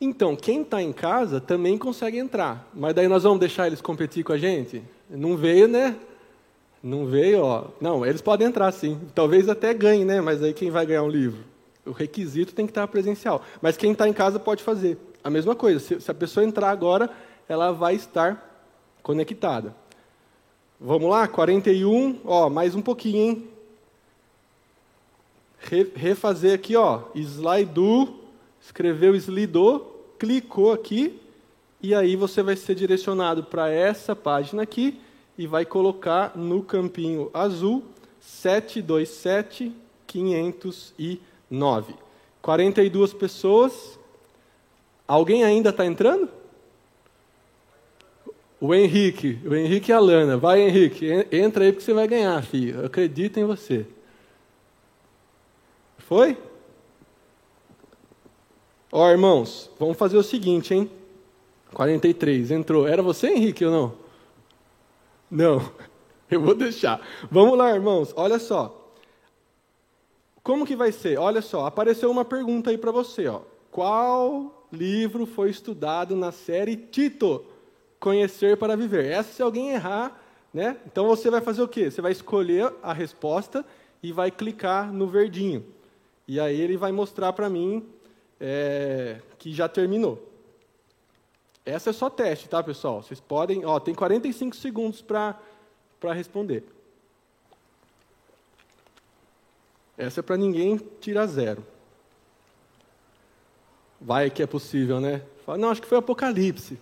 Então, quem está em casa também consegue entrar, mas daí nós vamos deixar eles competir com a gente? Não veio, né? Não veio, ó. Não, eles podem entrar sim. Talvez até ganhem, né? Mas aí quem vai ganhar um livro? O requisito tem que estar presencial. Mas quem está em casa pode fazer. A mesma coisa. Se, se a pessoa entrar agora, ela vai estar conectada. Vamos lá? 41. Ó, mais um pouquinho, hein? refazer aqui, ó, slide escreveu slido, clicou aqui, e aí você vai ser direcionado para essa página aqui e vai colocar no campinho azul 727 509. 42 pessoas. Alguém ainda está entrando? O Henrique, o Henrique e a Lana. Vai, Henrique, entra aí porque você vai ganhar, filho. Eu acredito em você. Foi? Ó, irmãos, vamos fazer o seguinte, hein? 43, entrou. Era você, Henrique, ou não? Não, eu vou deixar. Vamos lá, irmãos, olha só. Como que vai ser? Olha só, apareceu uma pergunta aí para você, ó. Qual livro foi estudado na série Tito? Conhecer para viver. Essa se alguém errar, né? Então você vai fazer o quê? Você vai escolher a resposta e vai clicar no verdinho. E aí ele vai mostrar para mim é, que já terminou. Essa é só teste, tá, pessoal? Vocês podem. Ó, tem 45 segundos para responder. Essa é para ninguém tirar zero. Vai que é possível, né? Fala, não, acho que foi Apocalipse.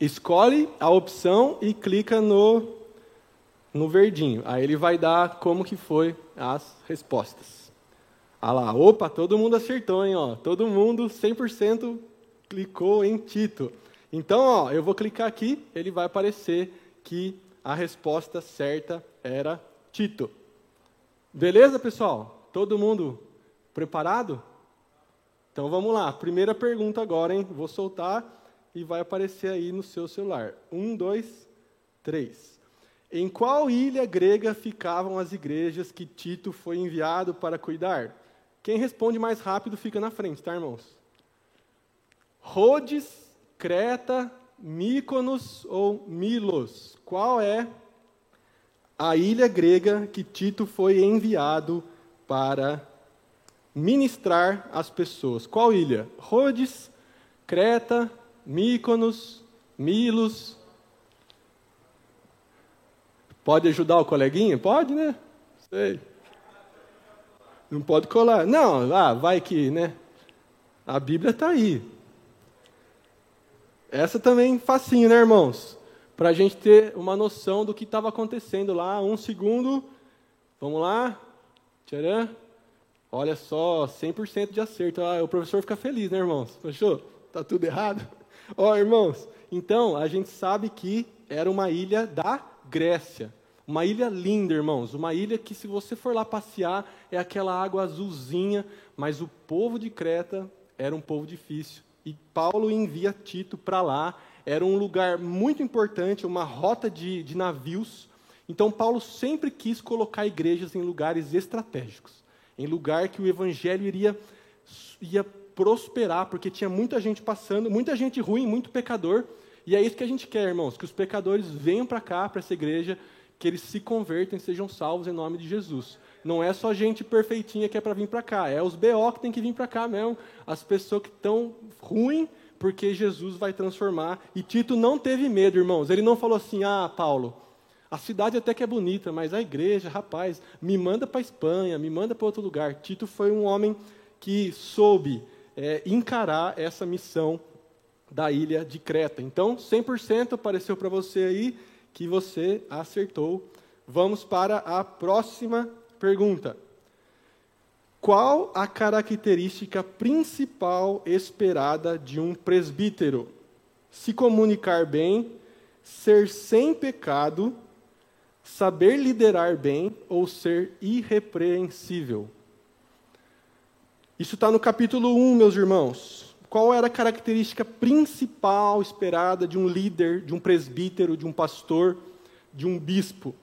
Escolhe a opção e clica no no verdinho. Aí ele vai dar como que foi as respostas. Ah lá, opa, todo mundo acertou, hein? Ó. Todo mundo 100% clicou em Tito. Então, ó, eu vou clicar aqui, ele vai aparecer que a resposta certa era Tito. Beleza, pessoal? Todo mundo preparado? Então vamos lá. Primeira pergunta agora, hein? Vou soltar e vai aparecer aí no seu celular. Um, dois, três. Em qual ilha grega ficavam as igrejas que Tito foi enviado para cuidar? Quem responde mais rápido fica na frente, tá, irmãos? Rhodes, Creta, Míconos ou Milos? Qual é a ilha grega que Tito foi enviado para ministrar as pessoas? Qual ilha? Rhodes, Creta, Míconos, Milos Pode ajudar o coleguinha? Pode, né? Sei. Não pode colar. Não, ah, vai que, né? A Bíblia está aí. Essa também facinho, né, irmãos? Para a gente ter uma noção do que estava acontecendo lá. Um segundo. Vamos lá. Tcharam. Olha só, 100% de acerto. Ah, o professor fica feliz, né, irmãos? Fechou? Tá tudo errado? Ó, irmãos, então a gente sabe que era uma ilha da Grécia. Uma ilha linda, irmãos. Uma ilha que, se você for lá passear, é aquela água azulzinha. Mas o povo de Creta era um povo difícil. E Paulo envia Tito para lá. Era um lugar muito importante, uma rota de, de navios. Então, Paulo sempre quis colocar igrejas em lugares estratégicos em lugar que o evangelho iria, ia prosperar, porque tinha muita gente passando, muita gente ruim, muito pecador. E é isso que a gente quer, irmãos, que os pecadores venham para cá, para essa igreja, que eles se convertam, sejam salvos em nome de Jesus. Não é só gente perfeitinha que é para vir para cá, é os BO que tem que vir para cá mesmo, as pessoas que estão ruim, porque Jesus vai transformar. E Tito não teve medo, irmãos. Ele não falou assim: "Ah, Paulo, a cidade até que é bonita, mas a igreja, rapaz, me manda para Espanha, me manda para outro lugar". Tito foi um homem que soube é, encarar essa missão da ilha de Creta. Então, 100% apareceu para você aí que você acertou. Vamos para a próxima pergunta. Qual a característica principal esperada de um presbítero? Se comunicar bem, ser sem pecado, saber liderar bem ou ser irrepreensível. Isso está no capítulo 1, meus irmãos. Qual era a característica principal esperada de um líder, de um presbítero, de um pastor, de um bispo?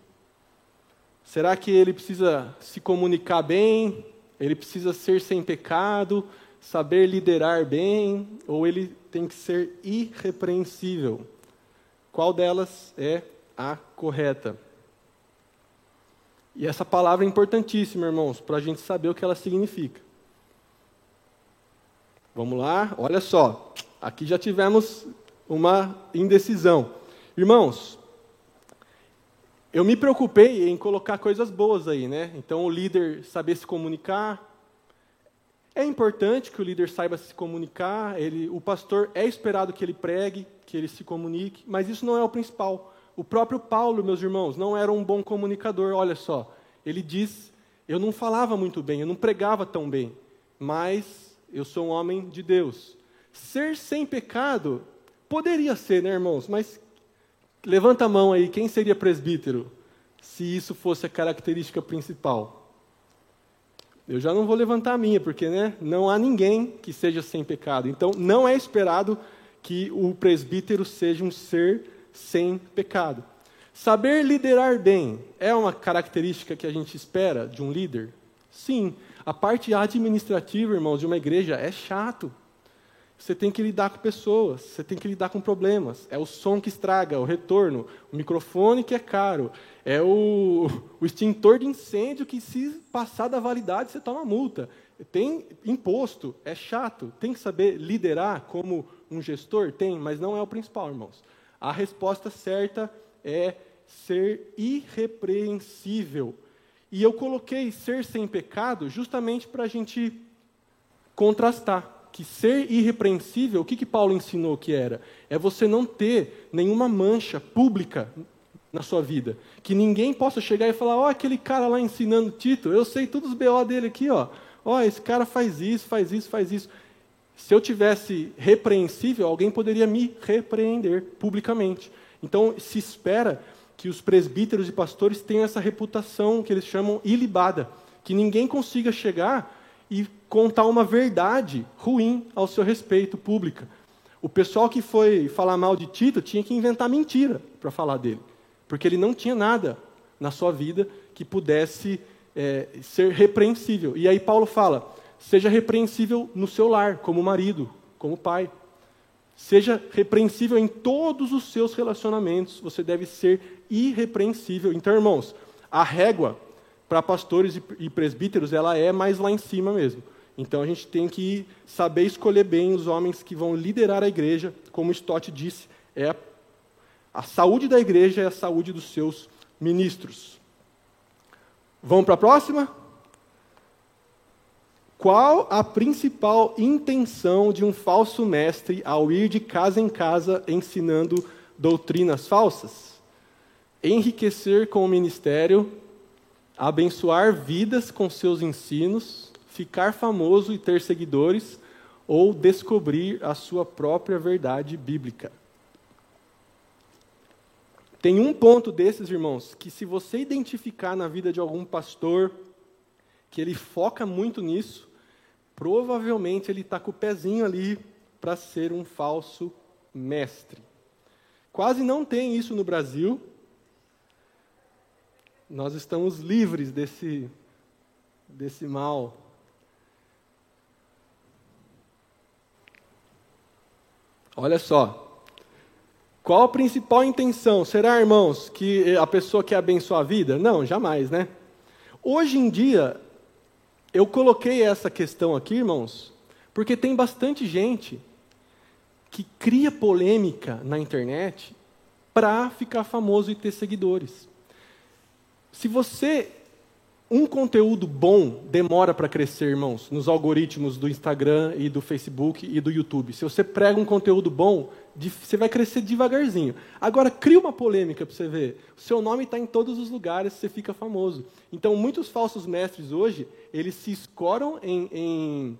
Será que ele precisa se comunicar bem? Ele precisa ser sem pecado, saber liderar bem? Ou ele tem que ser irrepreensível? Qual delas é a correta? E essa palavra é importantíssima, irmãos, para a gente saber o que ela significa. Vamos lá, olha só. Aqui já tivemos uma indecisão. Irmãos, eu me preocupei em colocar coisas boas aí, né? Então, o líder saber se comunicar. É importante que o líder saiba se comunicar. Ele, o pastor é esperado que ele pregue, que ele se comunique, mas isso não é o principal. O próprio Paulo, meus irmãos, não era um bom comunicador. Olha só, ele diz: Eu não falava muito bem, eu não pregava tão bem, mas eu sou um homem de Deus. Ser sem pecado poderia ser, né, irmãos? Mas Levanta a mão aí, quem seria presbítero? Se isso fosse a característica principal. Eu já não vou levantar a minha, porque né, não há ninguém que seja sem pecado. Então, não é esperado que o presbítero seja um ser sem pecado. Saber liderar bem é uma característica que a gente espera de um líder? Sim. A parte administrativa, irmãos, de uma igreja é chato. Você tem que lidar com pessoas, você tem que lidar com problemas. É o som que estraga, o retorno, o microfone que é caro, é o, o extintor de incêndio que, se passar da validade, você toma multa. Tem imposto, é chato. Tem que saber liderar como um gestor? Tem, mas não é o principal, irmãos. A resposta certa é ser irrepreensível. E eu coloquei ser sem pecado justamente para a gente contrastar que ser irrepreensível, o que, que Paulo ensinou que era? É você não ter nenhuma mancha pública na sua vida. Que ninguém possa chegar e falar, ó, oh, aquele cara lá ensinando Tito, eu sei todos os BO dele aqui, ó. Ó, oh, esse cara faz isso, faz isso, faz isso. Se eu tivesse repreensível, alguém poderia me repreender publicamente. Então, se espera que os presbíteros e pastores tenham essa reputação que eles chamam ilibada, que ninguém consiga chegar e contar uma verdade ruim ao seu respeito pública. O pessoal que foi falar mal de Tito tinha que inventar mentira para falar dele, porque ele não tinha nada na sua vida que pudesse é, ser repreensível. E aí Paulo fala: seja repreensível no seu lar, como marido, como pai. Seja repreensível em todos os seus relacionamentos, você deve ser irrepreensível. Então, irmãos, a régua para pastores e presbíteros, ela é mais lá em cima mesmo. Então a gente tem que saber escolher bem os homens que vão liderar a igreja, como Stott disse, é a, saúde da igreja é a saúde dos seus ministros. Vamos para a próxima? Qual a principal intenção de um falso mestre ao ir de casa em casa ensinando doutrinas falsas? Enriquecer com o ministério, abençoar vidas com seus ensinos, ficar famoso e ter seguidores ou descobrir a sua própria verdade bíblica. Tem um ponto desses, irmãos, que se você identificar na vida de algum pastor que ele foca muito nisso, provavelmente ele está com o pezinho ali para ser um falso mestre. Quase não tem isso no Brasil. Nós estamos livres desse, desse mal. Olha só, qual a principal intenção? Será, irmãos, que a pessoa quer abençoar a vida? Não, jamais, né? Hoje em dia, eu coloquei essa questão aqui, irmãos, porque tem bastante gente que cria polêmica na internet para ficar famoso e ter seguidores. Se você um conteúdo bom demora para crescer, irmãos, nos algoritmos do Instagram e do Facebook e do YouTube. Se você prega um conteúdo bom, você vai crescer devagarzinho. Agora, cria uma polêmica para você ver. O seu nome está em todos os lugares, você fica famoso. Então, muitos falsos mestres hoje, eles se escoram em, em,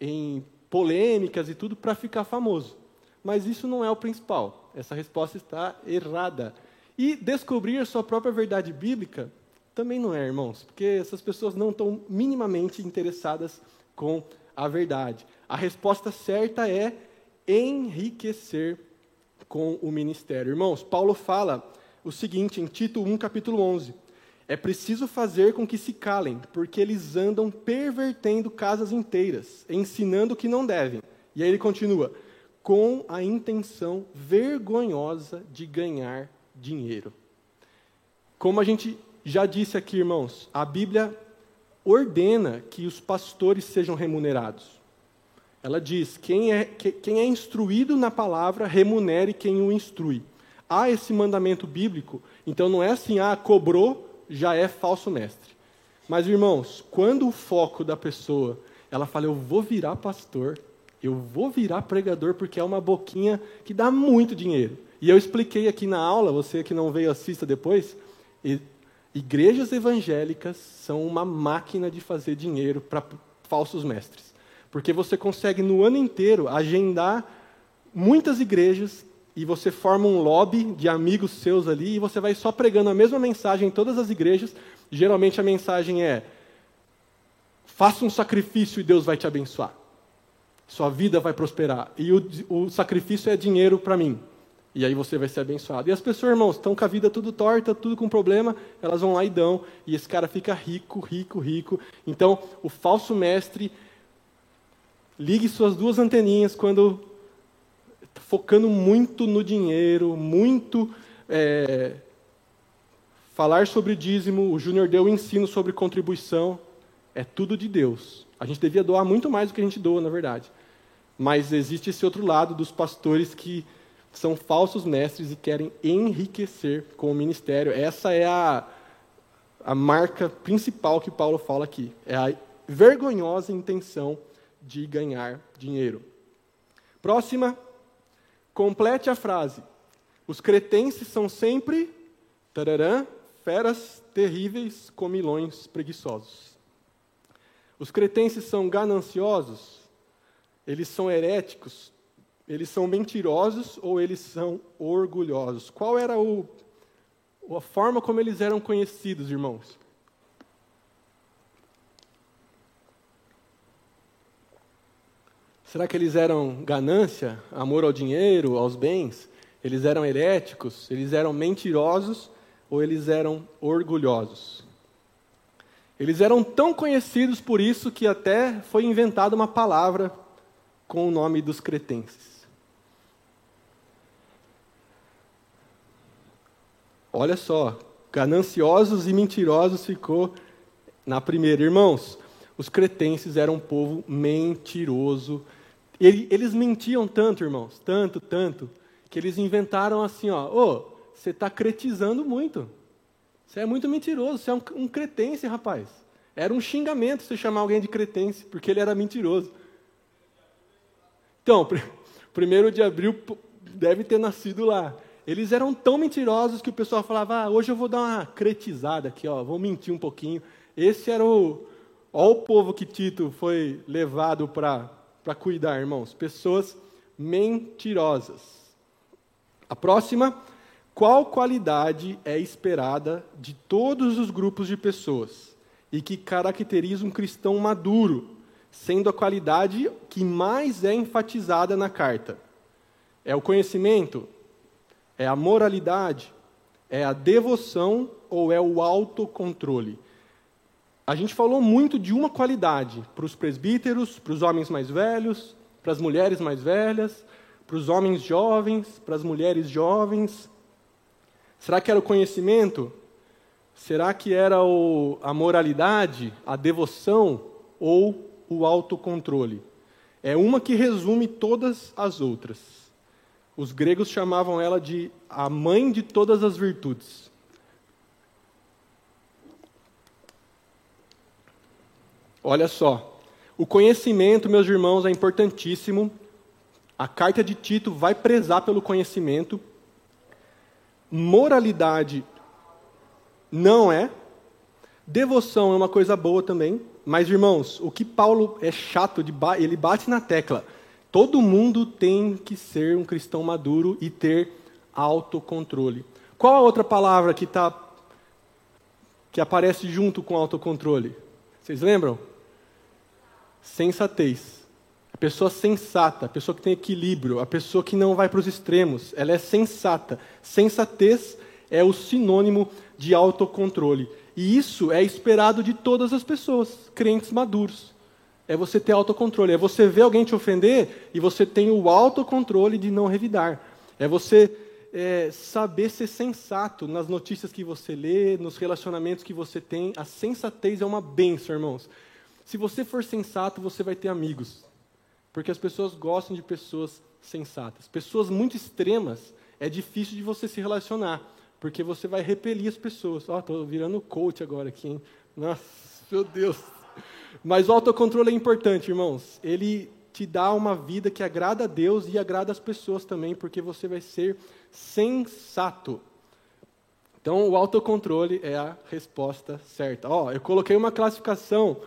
em polêmicas e tudo para ficar famoso. Mas isso não é o principal. Essa resposta está errada. E descobrir sua própria verdade bíblica também não é, irmãos, porque essas pessoas não estão minimamente interessadas com a verdade. A resposta certa é enriquecer com o ministério. Irmãos, Paulo fala o seguinte em Tito 1, capítulo 11: É preciso fazer com que se calem, porque eles andam pervertendo casas inteiras, ensinando o que não devem. E aí ele continua: com a intenção vergonhosa de ganhar dinheiro. Como a gente já disse aqui, irmãos, a Bíblia ordena que os pastores sejam remunerados. Ela diz: quem é, quem é instruído na palavra, remunere quem o instrui. Há esse mandamento bíblico, então não é assim, ah, cobrou, já é falso mestre. Mas, irmãos, quando o foco da pessoa, ela fala, eu vou virar pastor, eu vou virar pregador, porque é uma boquinha que dá muito dinheiro. E eu expliquei aqui na aula, você que não veio, assista depois, Igrejas evangélicas são uma máquina de fazer dinheiro para falsos mestres. Porque você consegue no ano inteiro agendar muitas igrejas e você forma um lobby de amigos seus ali e você vai só pregando a mesma mensagem em todas as igrejas. Geralmente a mensagem é: faça um sacrifício e Deus vai te abençoar. Sua vida vai prosperar. E o, o sacrifício é dinheiro para mim. E aí você vai ser abençoado. E as pessoas, irmãos, estão com a vida tudo torta, tudo com problema, elas vão lá e dão, e esse cara fica rico, rico, rico. Então, o falso mestre ligue suas duas anteninhas quando focando muito no dinheiro, muito é, falar sobre dízimo. O Júnior deu o ensino sobre contribuição. É tudo de Deus. A gente devia doar muito mais do que a gente doa, na verdade. Mas existe esse outro lado dos pastores que são falsos mestres e querem enriquecer com o ministério. Essa é a, a marca principal que Paulo fala aqui. É a vergonhosa intenção de ganhar dinheiro. Próxima, complete a frase. Os cretenses são sempre tararã, feras terríveis, comilões preguiçosos. Os cretenses são gananciosos, eles são heréticos, eles são mentirosos ou eles são orgulhosos? Qual era o, a forma como eles eram conhecidos, irmãos? Será que eles eram ganância, amor ao dinheiro, aos bens? Eles eram heréticos? Eles eram mentirosos ou eles eram orgulhosos? Eles eram tão conhecidos por isso que até foi inventada uma palavra com o nome dos cretenses. Olha só, gananciosos e mentirosos ficou na primeira. Irmãos, os cretenses eram um povo mentiroso. Eles mentiam tanto, irmãos, tanto, tanto, que eles inventaram assim, ó, ô, oh, você está cretizando muito. Você é muito mentiroso, você é um, um cretense, rapaz. Era um xingamento você chamar alguém de cretense, porque ele era mentiroso. Então, primeiro de abril deve ter nascido lá. Eles eram tão mentirosos que o pessoal falava: ah, hoje eu vou dar uma cretizada aqui, ó, vou mentir um pouquinho. Esse era o, Olha o povo que Tito foi levado para cuidar, irmãos. Pessoas mentirosas. A próxima, qual qualidade é esperada de todos os grupos de pessoas e que caracteriza um cristão maduro, sendo a qualidade que mais é enfatizada na carta? É o conhecimento? É a moralidade? É a devoção ou é o autocontrole? A gente falou muito de uma qualidade para os presbíteros, para os homens mais velhos, para as mulheres mais velhas, para os homens jovens, para as mulheres jovens. Será que era o conhecimento? Será que era o, a moralidade, a devoção ou o autocontrole? É uma que resume todas as outras. Os gregos chamavam ela de a mãe de todas as virtudes. Olha só, o conhecimento, meus irmãos, é importantíssimo. A carta de Tito vai prezar pelo conhecimento. Moralidade não é. Devoção é uma coisa boa também. Mas, irmãos, o que Paulo é chato, de ba ele bate na tecla. Todo mundo tem que ser um cristão maduro e ter autocontrole. Qual a outra palavra que, tá, que aparece junto com autocontrole? Vocês lembram? Sensatez. A pessoa sensata, a pessoa que tem equilíbrio, a pessoa que não vai para os extremos, ela é sensata. Sensatez é o sinônimo de autocontrole. E isso é esperado de todas as pessoas, crentes maduros. É você ter autocontrole. É você ver alguém te ofender e você tem o autocontrole de não revidar. É você é, saber ser sensato nas notícias que você lê, nos relacionamentos que você tem. A sensatez é uma benção, irmãos. Se você for sensato, você vai ter amigos. Porque as pessoas gostam de pessoas sensatas. Pessoas muito extremas, é difícil de você se relacionar. Porque você vai repelir as pessoas. Ó, oh, estou virando coach agora aqui, hein? Nossa, meu Deus. Mas o autocontrole é importante, irmãos. Ele te dá uma vida que agrada a Deus e agrada as pessoas também, porque você vai ser sensato. Então, o autocontrole é a resposta certa. Ó, eu coloquei uma classificação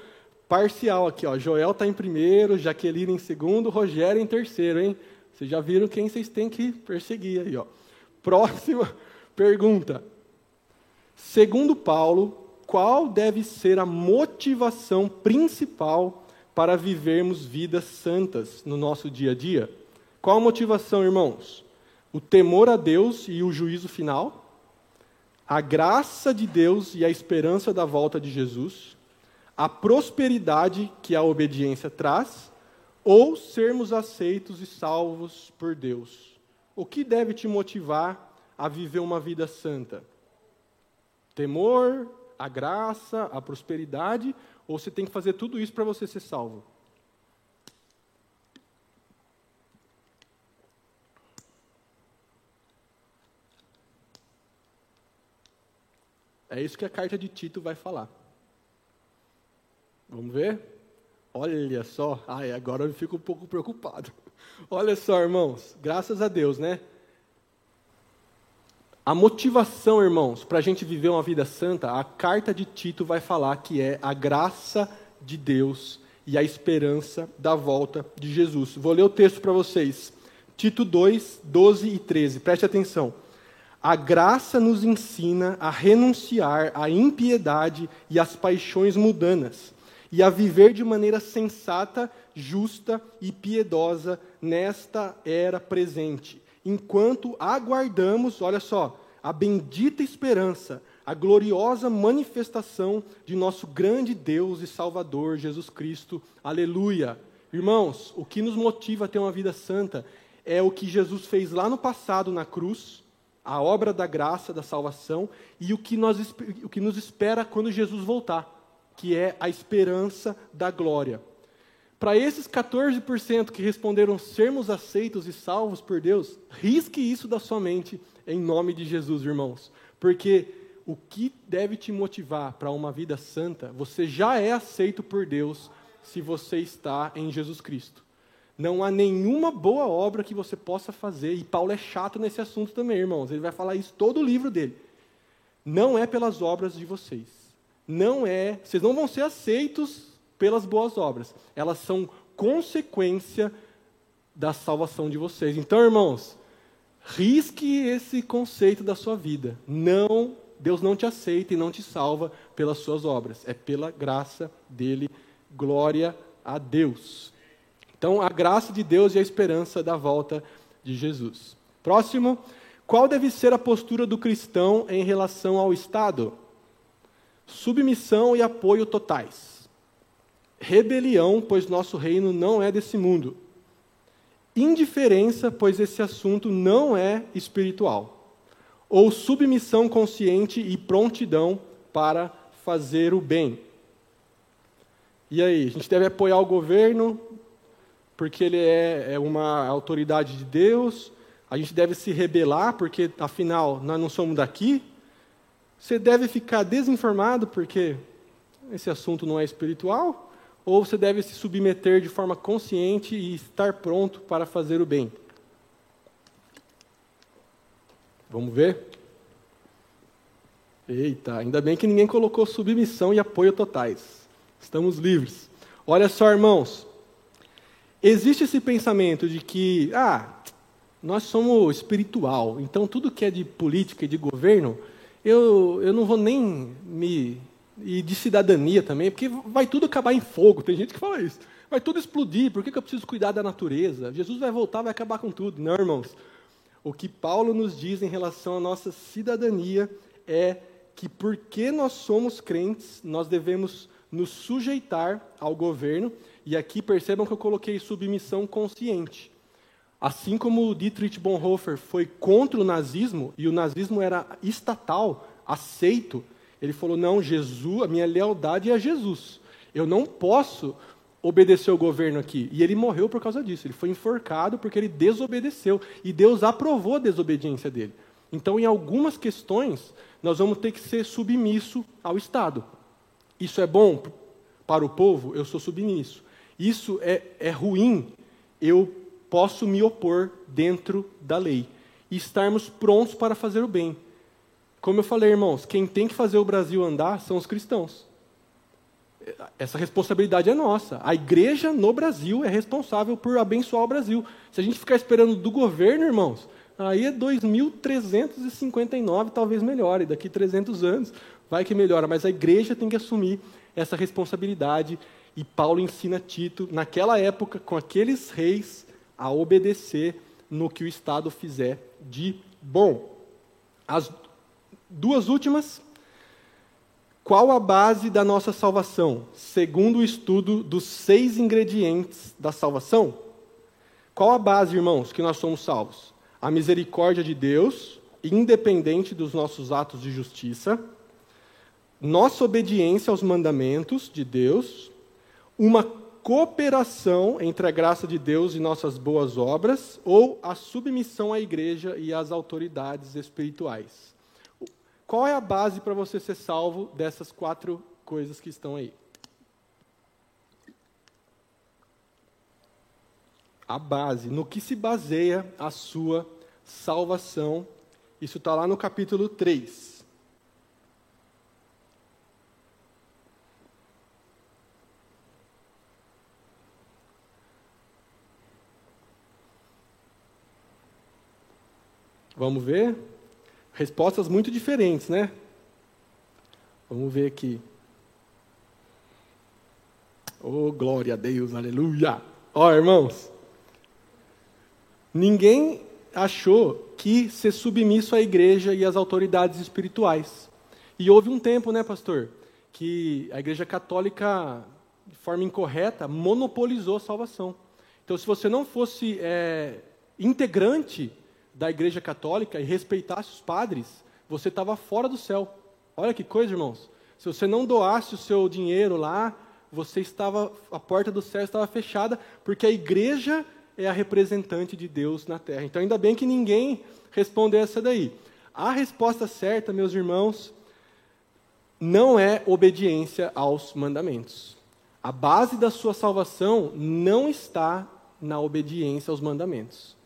parcial aqui, ó. Joel está em primeiro, Jaqueline em segundo, Rogério em terceiro, hein? Vocês já viram quem vocês têm que perseguir aí, ó. Próxima pergunta. Segundo Paulo, qual deve ser a motivação principal para vivermos vidas santas no nosso dia a dia? Qual a motivação, irmãos? O temor a Deus e o juízo final? A graça de Deus e a esperança da volta de Jesus? a prosperidade que a obediência traz, ou sermos aceitos e salvos por Deus. O que deve te motivar a viver uma vida santa? Temor, a graça, a prosperidade, ou você tem que fazer tudo isso para você ser salvo? É isso que a carta de Tito vai falar. Vamos ver? Olha só. Ai, agora eu fico um pouco preocupado. Olha só, irmãos. Graças a Deus, né? A motivação, irmãos, para a gente viver uma vida santa, a carta de Tito vai falar que é a graça de Deus e a esperança da volta de Jesus. Vou ler o texto para vocês. Tito 2, 12 e 13. Preste atenção. A graça nos ensina a renunciar à impiedade e às paixões mudanas e a viver de maneira sensata, justa e piedosa nesta era presente, enquanto aguardamos, olha só, a bendita esperança, a gloriosa manifestação de nosso grande Deus e Salvador Jesus Cristo. Aleluia! Irmãos, o que nos motiva a ter uma vida santa é o que Jesus fez lá no passado na cruz, a obra da graça, da salvação, e o que, nós, o que nos espera quando Jesus voltar que é a esperança da glória. Para esses 14% que responderam sermos aceitos e salvos por Deus, risque isso da sua mente em nome de Jesus, irmãos. Porque o que deve te motivar para uma vida santa, você já é aceito por Deus se você está em Jesus Cristo. Não há nenhuma boa obra que você possa fazer, e Paulo é chato nesse assunto também, irmãos. Ele vai falar isso todo o livro dele. Não é pelas obras de vocês não é, vocês não vão ser aceitos pelas boas obras. Elas são consequência da salvação de vocês. Então, irmãos, risque esse conceito da sua vida. Não, Deus não te aceita e não te salva pelas suas obras. É pela graça dele. Glória a Deus. Então, a graça de Deus e a esperança da volta de Jesus. Próximo, qual deve ser a postura do cristão em relação ao Estado? Submissão e apoio totais. Rebelião, pois nosso reino não é desse mundo. Indiferença, pois esse assunto não é espiritual. Ou submissão consciente e prontidão para fazer o bem. E aí, a gente deve apoiar o governo porque ele é, é uma autoridade de Deus, a gente deve se rebelar, porque afinal nós não somos daqui. Você deve ficar desinformado, porque esse assunto não é espiritual ou você deve se submeter de forma consciente e estar pronto para fazer o bem? Vamos ver? Eita, ainda bem que ninguém colocou submissão e apoio totais. Estamos livres. Olha só, irmãos. Existe esse pensamento de que, ah, nós somos espiritual, então tudo que é de política e de governo, eu, eu não vou nem me e de cidadania também, porque vai tudo acabar em fogo. Tem gente que fala isso. Vai tudo explodir, por que, eu preciso cuidar da natureza? Jesus vai voltar, vai acabar com tudo. Não, irmãos. O que Paulo nos diz em relação à nossa cidadania é que, porque nós somos crentes, nós devemos nos sujeitar ao governo. E aqui percebam que eu coloquei submissão consciente. Assim como Dietrich Bonhoeffer foi contra o nazismo, e o nazismo era estatal, aceito, ele falou: não, Jesus, a minha lealdade é a Jesus. Eu não posso obedecer o governo aqui. E ele morreu por causa disso. Ele foi enforcado porque ele desobedeceu. E Deus aprovou a desobediência dele. Então, em algumas questões, nós vamos ter que ser submisso ao Estado. Isso é bom para o povo? Eu sou submisso. Isso é, é ruim? Eu posso me opor dentro da lei. E estarmos prontos para fazer o bem. Como eu falei, irmãos, quem tem que fazer o Brasil andar são os cristãos. Essa responsabilidade é nossa. A igreja no Brasil é responsável por abençoar o Brasil. Se a gente ficar esperando do governo, irmãos, aí é 2.359, talvez melhore. Daqui 300 anos vai que melhora. Mas a igreja tem que assumir essa responsabilidade. E Paulo ensina Tito, naquela época, com aqueles reis, a obedecer no que o Estado fizer de bom. As Duas últimas. Qual a base da nossa salvação? Segundo o estudo dos seis ingredientes da salvação. Qual a base, irmãos, que nós somos salvos? A misericórdia de Deus, independente dos nossos atos de justiça, nossa obediência aos mandamentos de Deus, uma cooperação entre a graça de Deus e nossas boas obras, ou a submissão à igreja e às autoridades espirituais. Qual é a base para você ser salvo dessas quatro coisas que estão aí? A base, no que se baseia a sua salvação. Isso está lá no capítulo 3. Vamos ver? Respostas muito diferentes, né? Vamos ver aqui. Oh, glória a Deus, aleluia. Ó, oh, irmãos, ninguém achou que ser submisso à igreja e às autoridades espirituais. E houve um tempo, né, pastor, que a igreja católica, de forma incorreta, monopolizou a salvação. Então, se você não fosse é, integrante da Igreja Católica e respeitasse os padres, você estava fora do céu. Olha que coisa, irmãos. Se você não doasse o seu dinheiro lá, você estava a porta do céu estava fechada, porque a igreja é a representante de Deus na terra. Então ainda bem que ninguém respondeu essa daí. A resposta certa, meus irmãos, não é obediência aos mandamentos. A base da sua salvação não está na obediência aos mandamentos.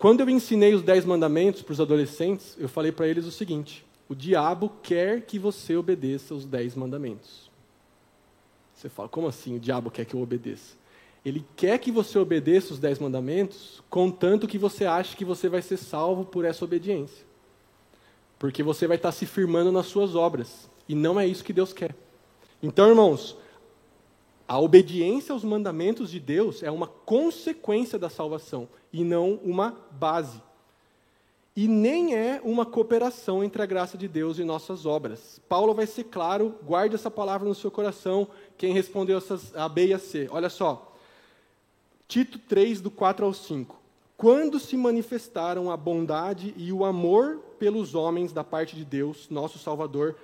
Quando eu ensinei os dez mandamentos para os adolescentes, eu falei para eles o seguinte: o diabo quer que você obedeça os dez mandamentos. Você fala, como assim o diabo quer que eu obedeça? Ele quer que você obedeça os dez mandamentos, contanto que você ache que você vai ser salvo por essa obediência. Porque você vai estar se firmando nas suas obras. E não é isso que Deus quer. Então, irmãos, a obediência aos mandamentos de Deus é uma consequência da salvação e não uma base. E nem é uma cooperação entre a graça de Deus e nossas obras. Paulo vai ser claro, guarde essa palavra no seu coração, quem respondeu essas, a B e a C. Olha só, Tito 3, do 4 ao 5. Quando se manifestaram a bondade e o amor pelos homens da parte de Deus, nosso Salvador,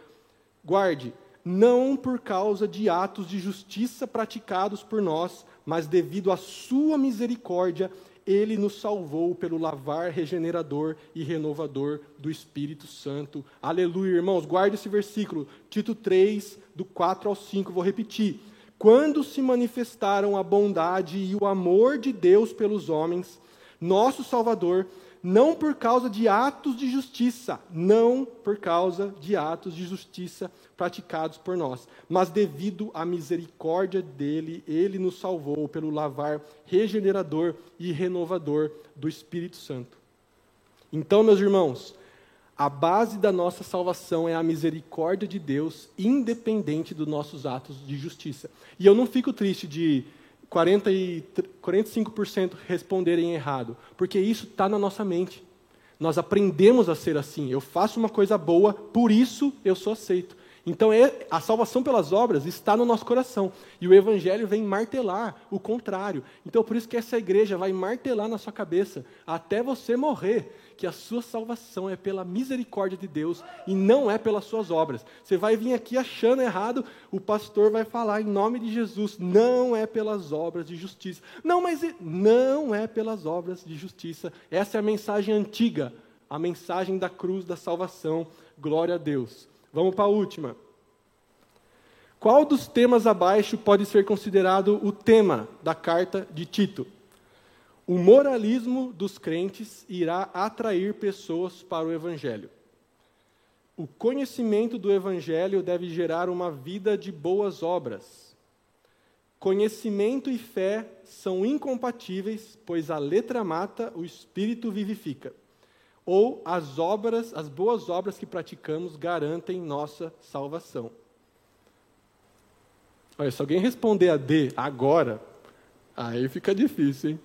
guarde, não por causa de atos de justiça praticados por nós, mas devido à sua misericórdia ele nos salvou pelo lavar regenerador e renovador do Espírito Santo. Aleluia, irmãos. Guarde esse versículo, Tito 3, do 4 ao 5. Vou repetir. Quando se manifestaram a bondade e o amor de Deus pelos homens, nosso Salvador, não por causa de atos de justiça, não por causa de atos de justiça praticados por nós, mas devido à misericórdia dele, ele nos salvou pelo lavar regenerador e renovador do Espírito Santo. Então, meus irmãos, a base da nossa salvação é a misericórdia de Deus, independente dos nossos atos de justiça. E eu não fico triste de 40 e 45% responderem errado, porque isso está na nossa mente. Nós aprendemos a ser assim. Eu faço uma coisa boa, por isso eu sou aceito. Então, é, a salvação pelas obras está no nosso coração. E o Evangelho vem martelar o contrário. Então, por isso que essa igreja vai martelar na sua cabeça, até você morrer, que a sua salvação é pela misericórdia de Deus e não é pelas suas obras. Você vai vir aqui achando errado, o pastor vai falar em nome de Jesus, não é pelas obras de justiça. Não, mas não é pelas obras de justiça. Essa é a mensagem antiga, a mensagem da cruz da salvação. Glória a Deus. Vamos para a última. Qual dos temas abaixo pode ser considerado o tema da carta de Tito? O moralismo dos crentes irá atrair pessoas para o Evangelho. O conhecimento do Evangelho deve gerar uma vida de boas obras. Conhecimento e fé são incompatíveis, pois a letra mata, o espírito vivifica ou as obras, as boas obras que praticamos garantem nossa salvação. Olha, se alguém responder a D agora, aí fica difícil, hein?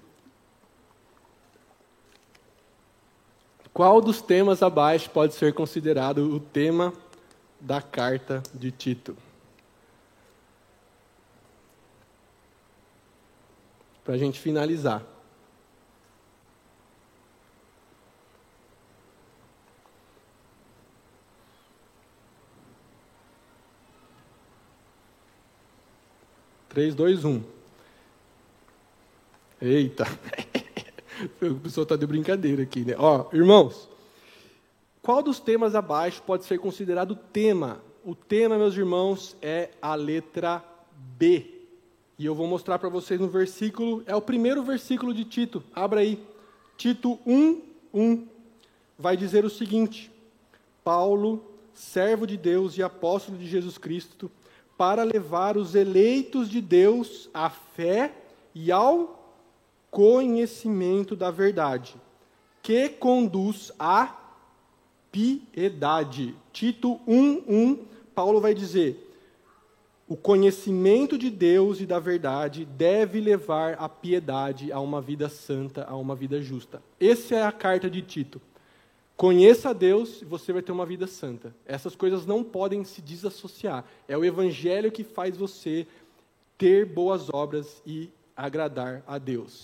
Qual dos temas abaixo pode ser considerado o tema da carta de Tito? Para a gente finalizar. Três, dois, um. Eita. o pessoal está de brincadeira aqui, né? Ó, irmãos, qual dos temas abaixo pode ser considerado tema? O tema, meus irmãos, é a letra B. E eu vou mostrar para vocês no versículo, é o primeiro versículo de Tito. Abra aí. Tito 1, 1. Vai dizer o seguinte: Paulo, servo de Deus e apóstolo de Jesus Cristo, para levar os eleitos de Deus à fé e ao conhecimento da verdade, que conduz à piedade. Tito 1:1, Paulo vai dizer: o conhecimento de Deus e da verdade deve levar à piedade, a uma vida santa, a uma vida justa. Essa é a carta de Tito. Conheça a Deus e você vai ter uma vida santa. Essas coisas não podem se desassociar. É o Evangelho que faz você ter boas obras e agradar a Deus.